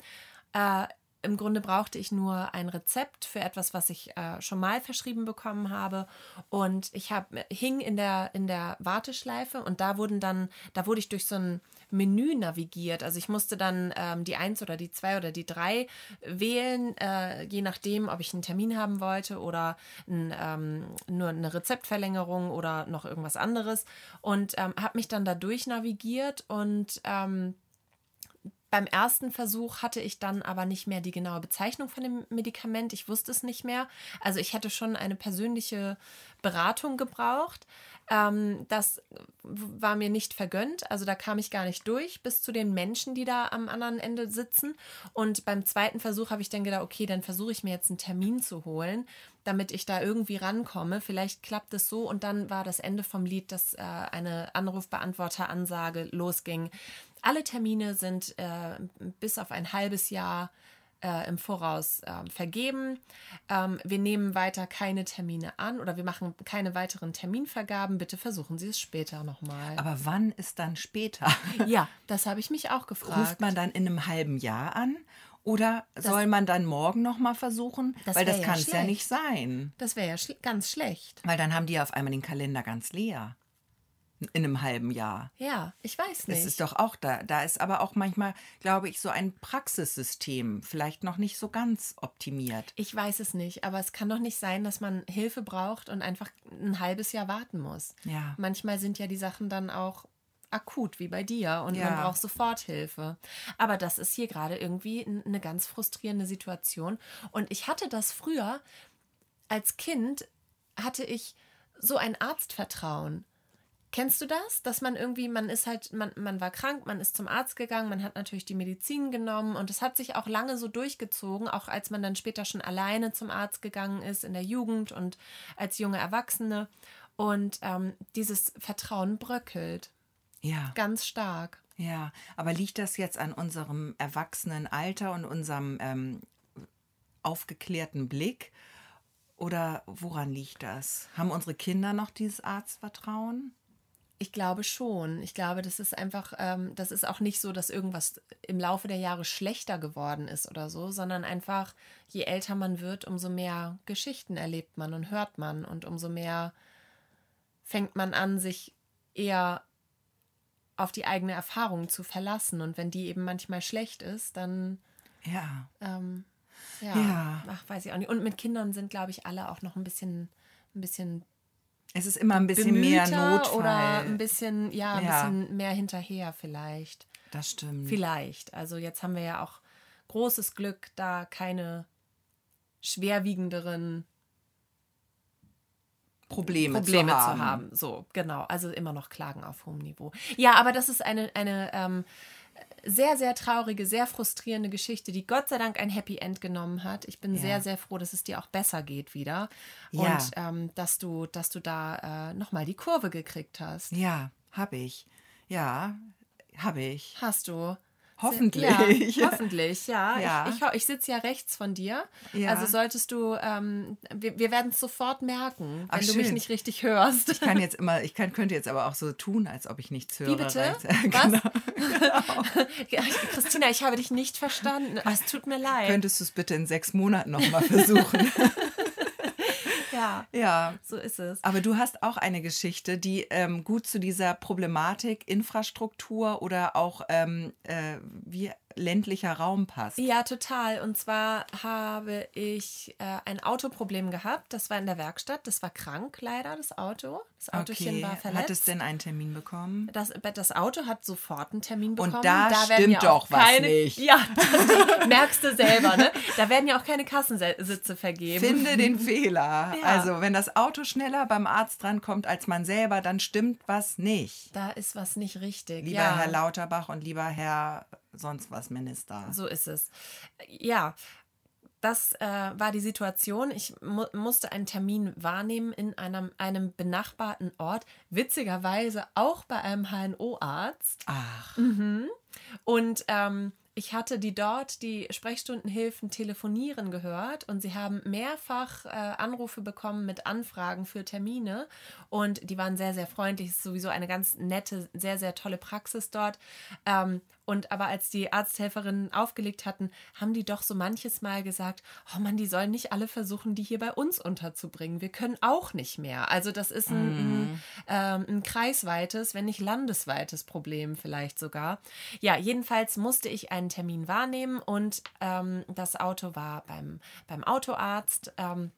Äh, im Grunde brauchte ich nur ein Rezept für etwas, was ich äh, schon mal verschrieben bekommen habe. Und ich hab, hing in der, in der Warteschleife und da wurden dann, da wurde ich durch so ein Menü navigiert. Also ich musste dann ähm, die 1 oder die 2 oder die 3 wählen, äh, je nachdem, ob ich einen Termin haben wollte oder ein, ähm, nur eine Rezeptverlängerung oder noch irgendwas anderes. Und ähm, habe mich dann da durch navigiert und ähm, beim ersten Versuch hatte ich dann aber nicht mehr die genaue Bezeichnung von dem Medikament. Ich wusste es nicht mehr. Also ich hätte schon eine persönliche Beratung gebraucht. Ähm, das war mir nicht vergönnt. Also da kam ich gar nicht durch bis zu den Menschen, die da am anderen Ende sitzen. Und beim zweiten Versuch habe ich dann gedacht, okay, dann versuche ich mir jetzt einen Termin zu holen, damit ich da irgendwie rankomme. Vielleicht klappt es so. Und dann war das Ende vom Lied, dass äh, eine Anrufbeantworter-Ansage losging. Alle Termine sind äh, bis auf ein halbes Jahr äh, im Voraus ähm, vergeben. Ähm, wir nehmen weiter keine Termine an oder wir machen keine weiteren Terminvergaben. Bitte versuchen Sie es später nochmal. Aber wann ist dann später? Ja, das habe ich mich auch gefragt. Ruft man dann in einem halben Jahr an? Oder soll man dann morgen noch mal versuchen? Das Weil das ja kann es ja nicht sein. das wäre ja schl ganz schlecht. Weil dann haben die ja auf einmal den Kalender ganz leer. In einem halben Jahr. Ja, ich weiß Das nicht. ist doch auch da. Da ist aber auch manchmal, glaube ich, so ein Praxissystem vielleicht noch nicht so ganz optimiert. ich weiß es nicht, aber es kann doch nicht sein, dass man Hilfe braucht und einfach ein halbes Jahr warten muss. Ja. Manchmal sind ja die Sachen dann auch akut, wie bei dir, und Ja. man braucht sofort Hilfe. Aber das ist hier gerade irgendwie eine ganz frustrierende Situation. Und ich hatte das früher, als Kind hatte ich so ein Arztvertrauen. Kennst du das? Dass man irgendwie, man ist halt, man, man war krank, man ist zum Arzt gegangen, man hat natürlich die Medizin genommen und es hat sich auch lange so durchgezogen, auch als man dann später schon alleine zum Arzt gegangen ist in der Jugend und als junge Erwachsene. Und ähm, dieses Vertrauen bröckelt Ja. ganz stark. Ja, aber liegt das jetzt an unserem erwachsenen Alter und unserem ähm, aufgeklärten Blick? Oder woran liegt das? Haben unsere Kinder noch dieses Arztvertrauen? Ich glaube schon. Ich glaube, das ist einfach, ähm, das ist auch nicht so, dass irgendwas im Laufe der Jahre schlechter geworden ist oder so, sondern einfach, je älter man wird, umso mehr Geschichten erlebt man und hört man und umso mehr fängt man an, sich eher auf die eigene Erfahrung zu verlassen. Und wenn die eben manchmal schlecht ist, dann Ja. ähm, ja, Ja. Ach, weiß ich auch nicht. Und mit Kindern sind, glaube ich, alle auch noch ein bisschen, ein bisschen Es ist immer ein bisschen mehr Notfall. oder ein bisschen, ja, ein Ja. bisschen mehr hinterher vielleicht. das stimmt. Vielleicht. Also jetzt haben wir ja auch großes Glück, da keine schwerwiegenderen Probleme, Probleme zu zu haben. haben. So, genau. Also immer noch Klagen auf hohem Niveau. Ja, aber das ist eine, eine ähm, sehr, sehr traurige, sehr frustrierende Geschichte, die Gott sei Dank ein Happy End genommen hat. Ich bin Ja. sehr, sehr froh, dass es dir auch besser geht wieder. Ja. Und ähm, dass du, dass du da äh, nochmal die Kurve gekriegt hast. Ja, habe ich. Ja, habe ich. Hast du. Hoffentlich. Ja, hoffentlich, ja. Ja. Ich, ich, ich sitze ja rechts von dir. Ja. Also solltest du, ähm, wir, wir werden es sofort merken, wenn Ach, du mich schön. nicht richtig hörst. Ich kann jetzt immer, ich kann, könnte jetzt aber auch so tun, als ob ich nichts höre. Wie bitte? Genau. Ja, Christina, ich habe dich nicht verstanden. Es tut mir leid. Könntest du es bitte in sechs Monaten nochmal versuchen? Ja, ja. so ist es. Aber du hast auch eine Geschichte, die ähm, gut zu dieser Problematik Infrastruktur oder auch ähm, äh, wie ländlicher Raum passt. Ja, total. Und zwar habe ich äh, ein Autoproblem gehabt. Das war in der Werkstatt. Das war krank, leider, das Auto. Das Autochen war verletzt. Hat es denn einen Termin bekommen? Das, das Auto hat sofort einen Termin bekommen. da werden stimmt doch was keine, nicht. Ja, merkst du selber, ne? Da werden ja auch keine Kassensitze vergeben. Finde den Fehler. Ja. Also, wenn das Auto schneller beim Arzt drankommt als man selber, dann stimmt was nicht. da ist was nicht richtig. Lieber ja. Herr Lauterbach und lieber Herr sonst was Minister. So ist es. Ja, das äh, war die Situation. Ich mu musste einen Termin wahrnehmen in einem, einem benachbarten Ort. Witzigerweise auch bei einem HNO-Arzt. Ach, Und ähm, ich hatte die dort, die Sprechstundenhilfen telefonieren gehört und sie haben mehrfach äh, Anrufe bekommen mit Anfragen für Termine und die waren sehr, sehr freundlich. Es ist sowieso eine ganz nette, sehr, sehr tolle Praxis dort. Ähm, und aber als die Arzthelferinnen aufgelegt hatten, haben die doch so manches Mal gesagt, oh Mann, die sollen nicht alle versuchen, die hier bei uns unterzubringen. Wir können auch nicht mehr. Also das ist ein, ein, ähm, ein kreisweites, wenn nicht landesweites Problem vielleicht sogar. Ja, jedenfalls musste ich einen Termin wahrnehmen und ähm, das Auto war beim, beim Autoarzt. Ähm,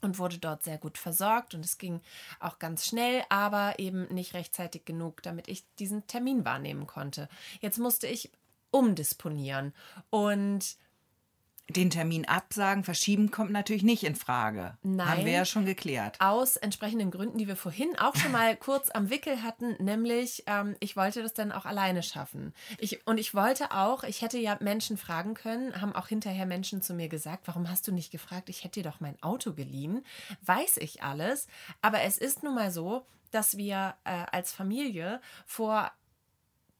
und wurde dort sehr gut versorgt und es ging auch ganz schnell, aber eben nicht rechtzeitig genug, damit ich diesen Termin wahrnehmen konnte. Jetzt musste ich umdisponieren und den Termin absagen, verschieben kommt natürlich nicht in Frage. Nein. Haben wir ja schon geklärt. aus entsprechenden Gründen, die wir vorhin auch schon mal kurz am Wickel hatten, nämlich ähm, ich wollte das dann auch alleine schaffen. Ich, und ich wollte auch, ich hätte ja Menschen fragen können, haben auch hinterher Menschen zu mir gesagt, warum hast du nicht gefragt, ich hätte dir doch mein Auto geliehen. Weiß ich alles, aber es ist nun mal so, dass wir äh, als Familie vor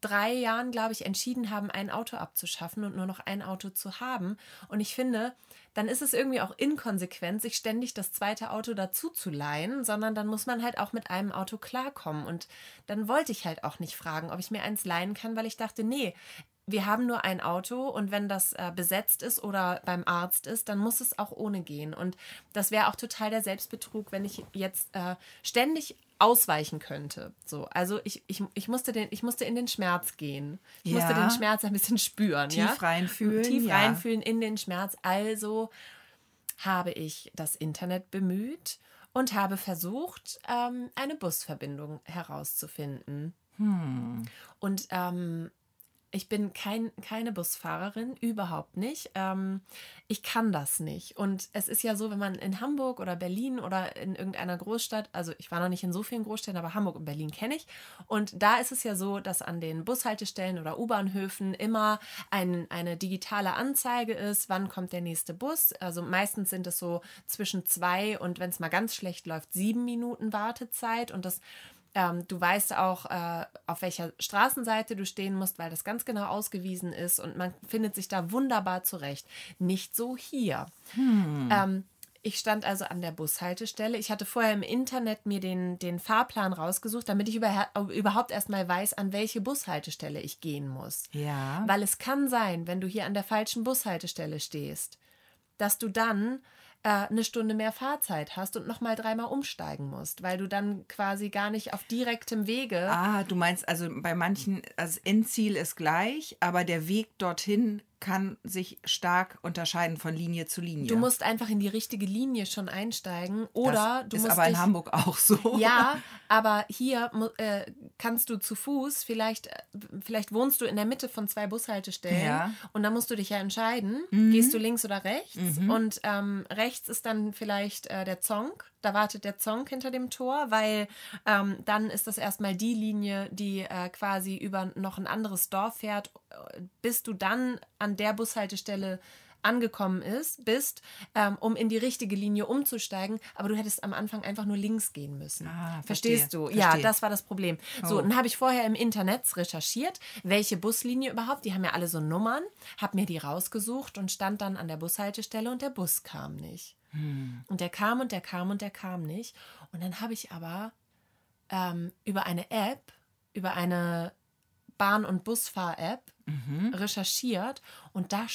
drei Jahren, glaube ich, entschieden haben, ein Auto abzuschaffen und nur noch ein Auto zu haben. Und ich finde, dann ist es irgendwie auch inkonsequent, sich ständig das zweite Auto dazu zu leihen, sondern dann muss man halt auch mit einem Auto klarkommen. Und dann wollte ich halt auch nicht fragen, ob ich mir eins leihen kann, weil ich dachte, nee, wir haben nur ein Auto und wenn das äh, besetzt ist oder beim Arzt ist, dann muss es auch ohne gehen. Und das wäre auch total der Selbstbetrug, wenn ich jetzt äh, ständig ausweichen könnte. So, also ich, ich, ich, musste den, ich musste in den Schmerz gehen. Ich musste Ja. den Schmerz ein bisschen spüren. Tief ja? reinfühlen, Tief ja. reinfühlen in den Schmerz. Also habe ich das Internet bemüht und habe versucht, ähm, eine Busverbindung herauszufinden. Und ähm, ich bin kein, keine Busfahrerin, überhaupt nicht. Ähm, ich kann das nicht. Und es ist ja so, wenn man in Hamburg oder Berlin oder in irgendeiner Großstadt, also ich war noch nicht in so vielen Großstädten, aber Hamburg und Berlin kenne ich. Und da ist es ja so, dass an den Bushaltestellen oder U-Bahnhöfen immer ein, eine digitale Anzeige ist, wann kommt der nächste Bus. Also meistens sind es so zwischen zwei und wenn es mal ganz schlecht läuft, sieben Minuten Wartezeit. Und das ähm, du weißt auch, äh, auf welcher Straßenseite du stehen musst, weil das ganz genau ausgewiesen ist und man findet sich da wunderbar zurecht. Nicht so hier. Ähm, ich stand also an der Bushaltestelle. Ich hatte vorher im Internet mir den, den Fahrplan rausgesucht, damit ich über, überhaupt erstmal weiß, an welche Bushaltestelle ich gehen muss. Ja. Weil es kann sein, wenn du hier an der falschen Bushaltestelle stehst, dass du dann äh, eine Stunde mehr Fahrzeit hast und nochmal dreimal umsteigen musst, weil du dann quasi gar nicht auf direktem Wege. Ah, du meinst also bei manchen, also das Endziel ist gleich, aber der Weg dorthin kann sich stark unterscheiden von Linie zu Linie. Du musst einfach in die richtige Linie schon einsteigen oder das du ist musst aber in dich, Hamburg auch so. Ja, aber hier äh, kannst du zu Fuß, vielleicht, äh, vielleicht wohnst du in der Mitte von zwei Bushaltestellen Ja. Mhm. und dann musst du dich ja entscheiden, gehst du links oder rechts und ähm, rechts ist dann vielleicht äh, der Zonk, da wartet der Zonk hinter dem Tor, weil ähm, dann ist das erstmal die Linie, die äh, quasi über noch ein anderes Dorf fährt, äh, bis du dann an der Bushaltestelle angekommen ist, bist, ähm, um in die richtige Linie umzusteigen, aber du hättest am Anfang einfach nur links gehen müssen. Ah, Verstehst verstehe, du? Ja, verstehe. das war das Problem. So, Oh. dann habe ich vorher im Internet recherchiert, welche Buslinie überhaupt, die haben ja alle so Nummern, habe mir die rausgesucht und stand dann an der Bushaltestelle und der Bus kam nicht. Hm. Und der kam und der kam und der kam nicht. Und dann habe ich aber ähm, über eine App, über eine Bahn- und Busfahr-App Mhm. recherchiert und da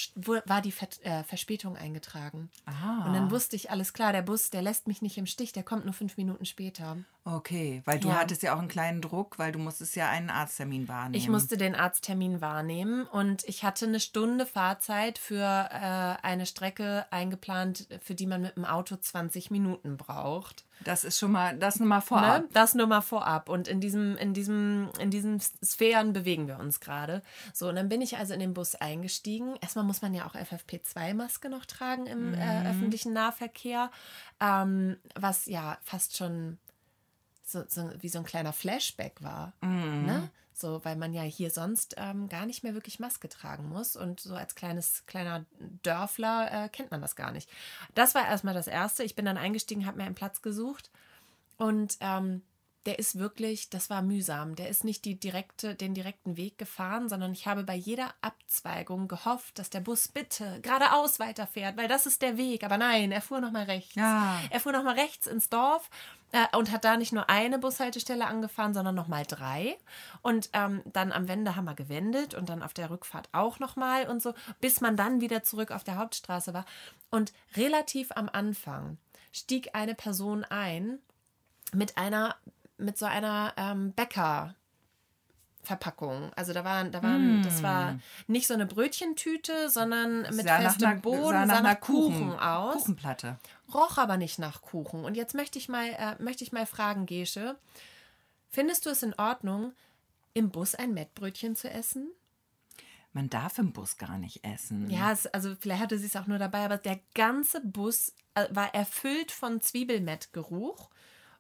war die äh, Verspätung eingetragen. Ah, Und dann wusste ich, alles klar, der Bus, der lässt mich nicht im Stich, der kommt nur fünf Minuten später. okay, weil du Ja. hattest ja auch einen kleinen Druck, weil du musstest ja einen Arzttermin wahrnehmen. Ich musste den Arzttermin wahrnehmen und ich hatte eine Stunde Fahrzeit für äh, eine Strecke eingeplant, für die man mit dem Auto 20 Minuten braucht. Das ist schon mal, das nur mal vorab. Ne? Das nur mal vorab. Und in diesem, in diesem, in diesen Sphären bewegen wir uns gerade. So, und dann bin ich also in den Bus eingestiegen. Erstmal muss man ja auch FFP2-Maske noch tragen im äh, öffentlichen Nahverkehr, ähm, was ja fast schon so, so wie so ein kleiner Flashback war. Ne? So, weil man ja hier sonst ähm, gar nicht mehr wirklich Maske tragen muss. Und so als kleines, kleiner Dörfler äh, kennt man das gar nicht. Das war erstmal das Erste. Ich bin dann eingestiegen, habe mir einen Platz gesucht. Und ähm, der ist wirklich, das war mühsam. Der ist nicht die direkte, den direkten Weg gefahren, sondern ich habe bei jeder Abzweigung gehofft, dass der Bus bitte geradeaus weiterfährt, weil das ist der Weg. Aber nein, er fuhr nochmal rechts. Ja. Er fuhr nochmal rechts ins Dorf äh, und hat da nicht nur eine Bushaltestelle angefahren, sondern nochmal drei. Und ähm, dann am Wendehammer gewendet und dann auf der Rückfahrt auch nochmal und so, bis man dann wieder zurück auf der Hauptstraße war. Und relativ am Anfang stieg eine Person ein mit einer, mit so einer ähm, Bäcker. Verpackung. Also da waren, da waren, das war nicht so eine Brötchentüte, sondern mit Sah nach festem einer- Boden, sah nach sah nach Kuchen, Kuchen- aus Kuchenplatte. roch aber nicht nach Kuchen. Und jetzt möchte ich mal, äh, möchte ich mal fragen, Gesche, findest du es in Ordnung, im Bus ein Mettbrötchen zu essen? Man darf im Bus gar nicht essen. Ja, es, also vielleicht hatte sie es auch nur dabei, aber der ganze Bus äh, war erfüllt von Zwiebelmettgeruch.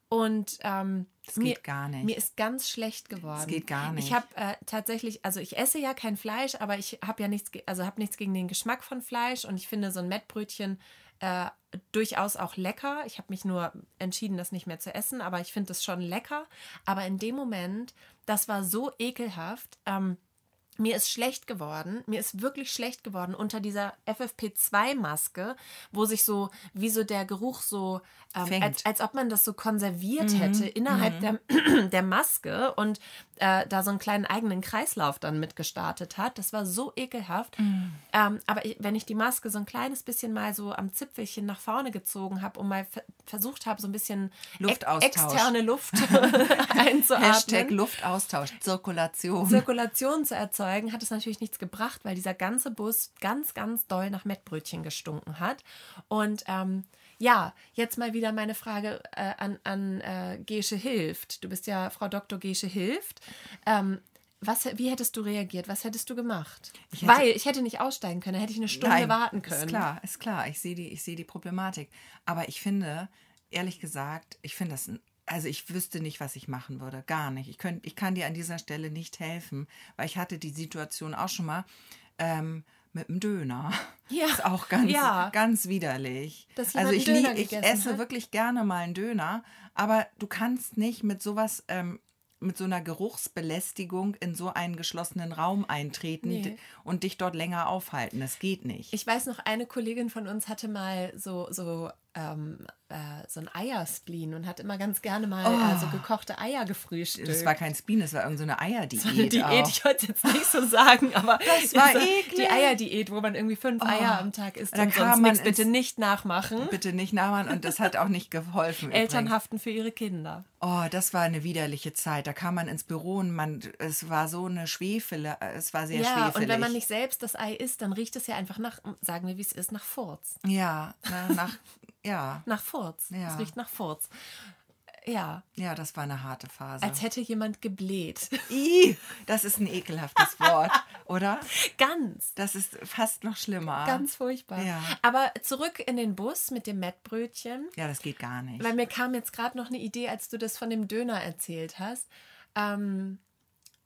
Und ähm, Das geht mir, gar nicht. mir ist ganz schlecht geworden. Das geht gar nicht. Ich habe äh, tatsächlich, also ich esse ja kein Fleisch, aber ich habe ja nichts, also habe nichts gegen den Geschmack von Fleisch und ich finde so ein Mettbrötchen äh, durchaus auch lecker. Ich habe mich nur entschieden, das nicht mehr zu essen, aber ich finde es schon lecker. Aber in dem Moment, das war so ekelhaft. Ähm, mir ist schlecht geworden, mir ist wirklich schlecht geworden unter dieser FFP2-Maske, wo sich so, wie so der Geruch so, ähm, als, als ob man das so konserviert hätte innerhalb der, der Maske und äh, da so einen kleinen eigenen Kreislauf dann mit gestartet hat. Das war so ekelhaft. Ähm, aber ich, wenn ich die Maske so ein kleines bisschen mal so am Zipfelchen nach vorne gezogen habe und mal ver versucht habe, so ein bisschen Luftaustausch. externe Luft einzuatmen. Hashtag Luftaustausch, Zirkulation. Zirkulation zu erzeugen, hat es natürlich nichts gebracht, weil dieser ganze Bus ganz, ganz doll nach Mettbrötchen gestunken hat. Und ähm, ja, jetzt mal wieder meine Frage äh, an, an äh, Gesche Hilft. Du bist ja Frau Dr. Gesche Hilft. Ähm, was, wie hättest du reagiert? Was hättest du gemacht? Ich hätte- Weil ich hätte nicht aussteigen können, hätte ich eine Stunde Nein, warten können. Ist klar, ist klar. Ich sehe die, ich sehe die Problematik. Aber ich finde, ehrlich gesagt, ich finde das, ein- also ich wüsste nicht, was ich machen würde. Gar nicht. Ich, könnt, ich kann dir an dieser Stelle nicht helfen, weil ich hatte die Situation auch schon mal ähm, mit dem Döner. Ja, Ist auch ganz, ja. ganz widerlich. Also ich, Döner ich esse hat? wirklich gerne mal einen Döner, aber du kannst nicht mit sowas, ähm, mit so einer Geruchsbelästigung in so einen geschlossenen Raum eintreten Nee. und dich dort länger aufhalten. Das geht nicht. Ich weiß noch, eine Kollegin von uns hatte mal so, so ähm, äh, so ein Eierspleen und hat immer ganz gerne mal Oh. äh, so gekochte Eier gefrühstückt. Das war kein Spleen, das war irgendeine so eine Eierdiät. So eine Diät, auch. ich wollte es jetzt nicht so sagen, aber Das war so eklig. Die Eierdiät, wo man irgendwie fünf Eier am Tag isst Da und sonst man nichts. Bitte nicht nachmachen. Bitte nicht nachmachen und das hat auch nicht geholfen. Eltern haften für ihre Kinder. Oh, das war eine widerliche Zeit. Da kam man ins Büro und man, es war so eine Schwefele, es war sehr ja, schwefelig. und wenn man nicht selbst das Ei isst, dann riecht es ja einfach nach, sagen wir wie es ist, nach Furz. Ja, na, nach, ja, Nach Furz. Ja. Es riecht nach Furz. Ja, ja, das war eine harte Phase. als hätte jemand gebläht. Ih, das ist ein ekelhaftes Wort, oder? Ganz. Das ist fast noch schlimmer. Ganz furchtbar. Ja. Aber zurück in den Bus mit dem Mettbrötchen. Ja, das geht gar nicht. Weil mir kam jetzt gerade noch eine Idee, als du das von dem Döner erzählt hast. Ähm,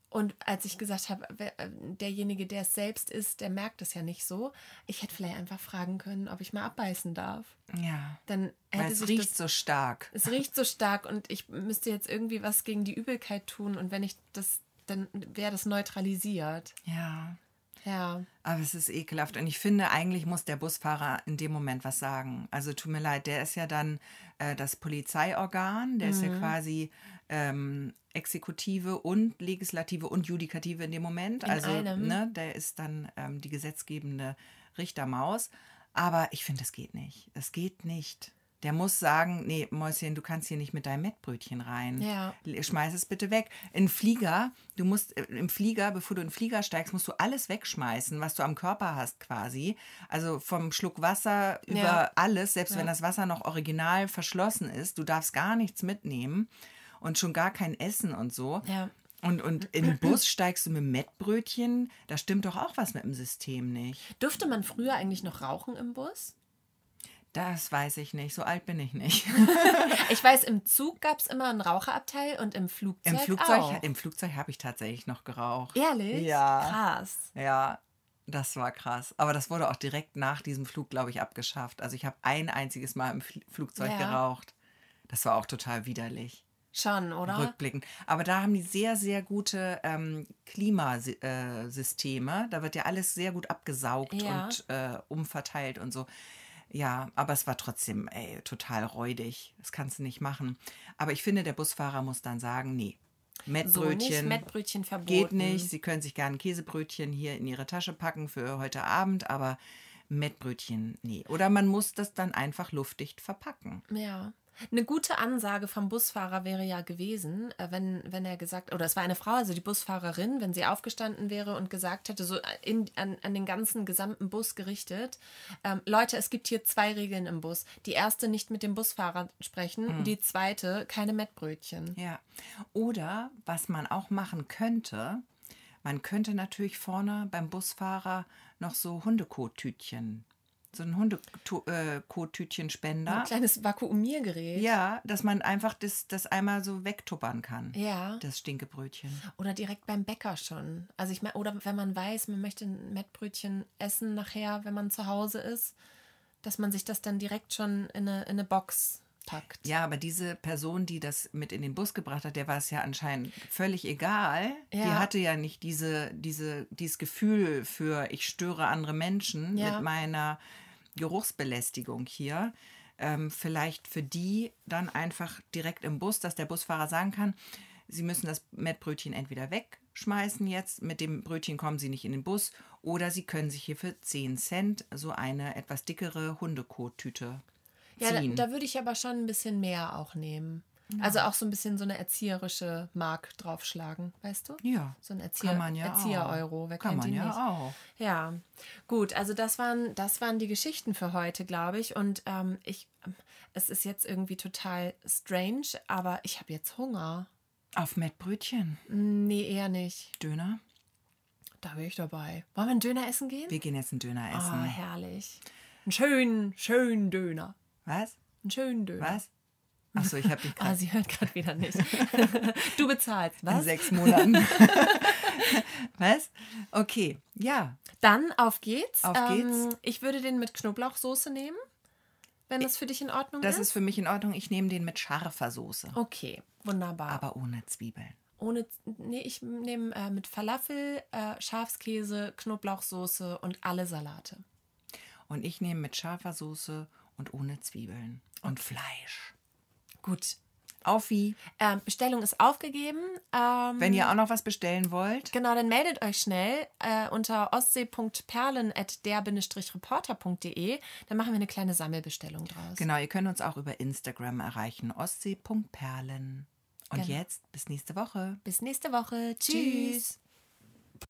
und als ich gesagt habe, äh, derjenige, der es selbst ist, der merkt es ja nicht so. Ich hätte vielleicht einfach fragen können, ob ich mal abbeißen darf. Ja, Dann weil es riecht das, so stark. es riecht so stark und ich müsste jetzt irgendwie was gegen die Übelkeit tun. Und wenn ich das, dann wäre das neutralisiert. Ja, Ja. aber es ist ekelhaft. Und ich finde, eigentlich muss der Busfahrer in dem Moment was sagen. Also tut mir leid, der ist ja dann äh, das Polizeiorgan, der ist Mhm. ja quasi ähm, Exekutive und Legislative und Judikative in dem Moment. In also einem. Ne, der ist dann ähm, die gesetzgebende Richtermaus. Aber ich finde, es geht nicht. Es geht nicht. Der muss sagen, nee, Mäuschen, du kannst hier nicht mit deinem Mettbrötchen rein. Ja. Schmeiß es bitte weg. In Flieger, du musst äh, im Flieger, bevor du in den Flieger steigst, musst du alles wegschmeißen, was du am Körper hast quasi. Also vom Schluck Wasser über Ja. alles, selbst Ja. wenn das Wasser noch original verschlossen ist, du darfst gar nichts mitnehmen und schon gar kein Essen und so. Ja. Und, und in den Bus steigst du mit Mettbrötchen, da stimmt doch auch was mit dem System nicht. Durfte man früher eigentlich noch rauchen im Bus? Das weiß ich nicht, so alt bin ich nicht. Ich weiß, im Zug gab es immer einen Raucherabteil und im Flugzeug, Im Flugzeug, auch. im Flugzeug habe ich tatsächlich noch geraucht. Ehrlich? Ja. Krass. Ja, das war krass. Aber das wurde auch direkt nach diesem Flug, glaube ich, abgeschafft. Also ich habe ein einziges Mal im Fl Flugzeug Ja. geraucht. Das war auch total widerlich, Schon, oder? rückblickend. Aber da haben die sehr, sehr gute ähm, Klimasysteme. Da wird ja alles sehr gut abgesaugt Ja. und äh, umverteilt und so. Ja, aber es war trotzdem ey, total räudig. Das kannst du nicht machen. Aber ich finde, der Busfahrer muss dann sagen, nee, So Mettbrötchen. nicht Mettbrötchen verboten. Geht nicht. Sie können sich gerne Käsebrötchen hier in Ihre Tasche packen für heute Abend, aber Mettbrötchen, nee. Oder man muss das dann einfach luftdicht verpacken. Ja. Eine gute Ansage vom Busfahrer wäre ja gewesen, äh, wenn, wenn er gesagt, oder es war eine Frau, also die Busfahrerin, wenn sie aufgestanden wäre und gesagt hätte, so in, an, an den ganzen gesamten Bus gerichtet, ähm, Leute, es gibt hier zwei Regeln im Bus. Die erste, nicht mit dem Busfahrer sprechen, die zweite, keine Mettbrötchen. Ja. Oder was man auch machen könnte, man könnte natürlich vorne beim Busfahrer noch so Hundekottütchen, so ein Hundekottütchenspender. Ein kleines Vakuumiergerät. Ja, dass man einfach das, das einmal so wegtuppern kann. Ja. Das Stinkebrötchen. Oder direkt beim Bäcker schon. Also ich meine, oder wenn man weiß, man möchte ein Mettbrötchen essen nachher, wenn man zu Hause ist, dass man sich das dann direkt schon in eine, in eine Box packt. Ja, aber diese Person, die das mit in den Bus gebracht hat, der war es ja anscheinend völlig egal. Die Ja. hatte ja nicht diese, diese, dieses Gefühl für, ich störe andere Menschen Ja. mit meiner Geruchsbelästigung hier. Ähm, vielleicht für die dann einfach direkt im Bus, dass der Busfahrer sagen kann, sie müssen das Mettbrötchen entweder wegschmeißen jetzt, mit dem Brötchen kommen sie nicht in den Bus, oder sie können sich hier für 10 Cent so eine etwas dickere Hundekottüte Ja, da, da würde ich aber schon ein bisschen mehr auch nehmen. Also auch so ein bisschen so eine erzieherische Mark draufschlagen, weißt du? Ja, So ein Erzieher, kann man ja Erzieher-Euro. Wer Kann man ja nicht? auch. Ja, gut, also das waren, das waren die Geschichten für heute, glaube ich. Und ähm, ich, es ist jetzt irgendwie total strange, aber ich habe jetzt Hunger. Auf Mettbrötchen, Nee, eher nicht. Döner. Da bin ich dabei. Wollen wir einen Döner essen gehen? Wir gehen jetzt einen Döner Oh, essen. herrlich. Einen schönen, schönen Döner. Was? Einen schönen Döner. Was? Achso, ich habe dich Ah, gerade sie hört gerade wieder nicht. du bezahlst, in was? sechs Monaten. Was? Okay, ja. Dann auf geht's. Auf geht's. Ich würde den mit Knoblauchsoße nehmen, wenn das für dich in Ordnung Das ist. ist für mich in Ordnung. Ich nehme den mit scharfer Soße, Okay, wunderbar. aber ohne Zwiebeln. Ohne, nee, ich nehme äh, mit Falafel, äh, Schafskäse, Knoblauchsoße und alle Salate. Und ich nehme mit scharfer Soße und ohne Zwiebeln und Fleisch. Gut. Auf wie? Ähm, Bestellung ist aufgegeben. Ähm, Wenn ihr auch noch was bestellen wollt, Genau, dann meldet euch schnell äh, unter ostsee.perlen.der-reporter.de. Dann machen wir eine kleine Sammelbestellung draus. genau, ihr könnt uns auch über Instagram erreichen, ostsee.perlen. Und Genau. jetzt bis nächste Woche. Bis nächste Woche. Tschüss. Tschüss.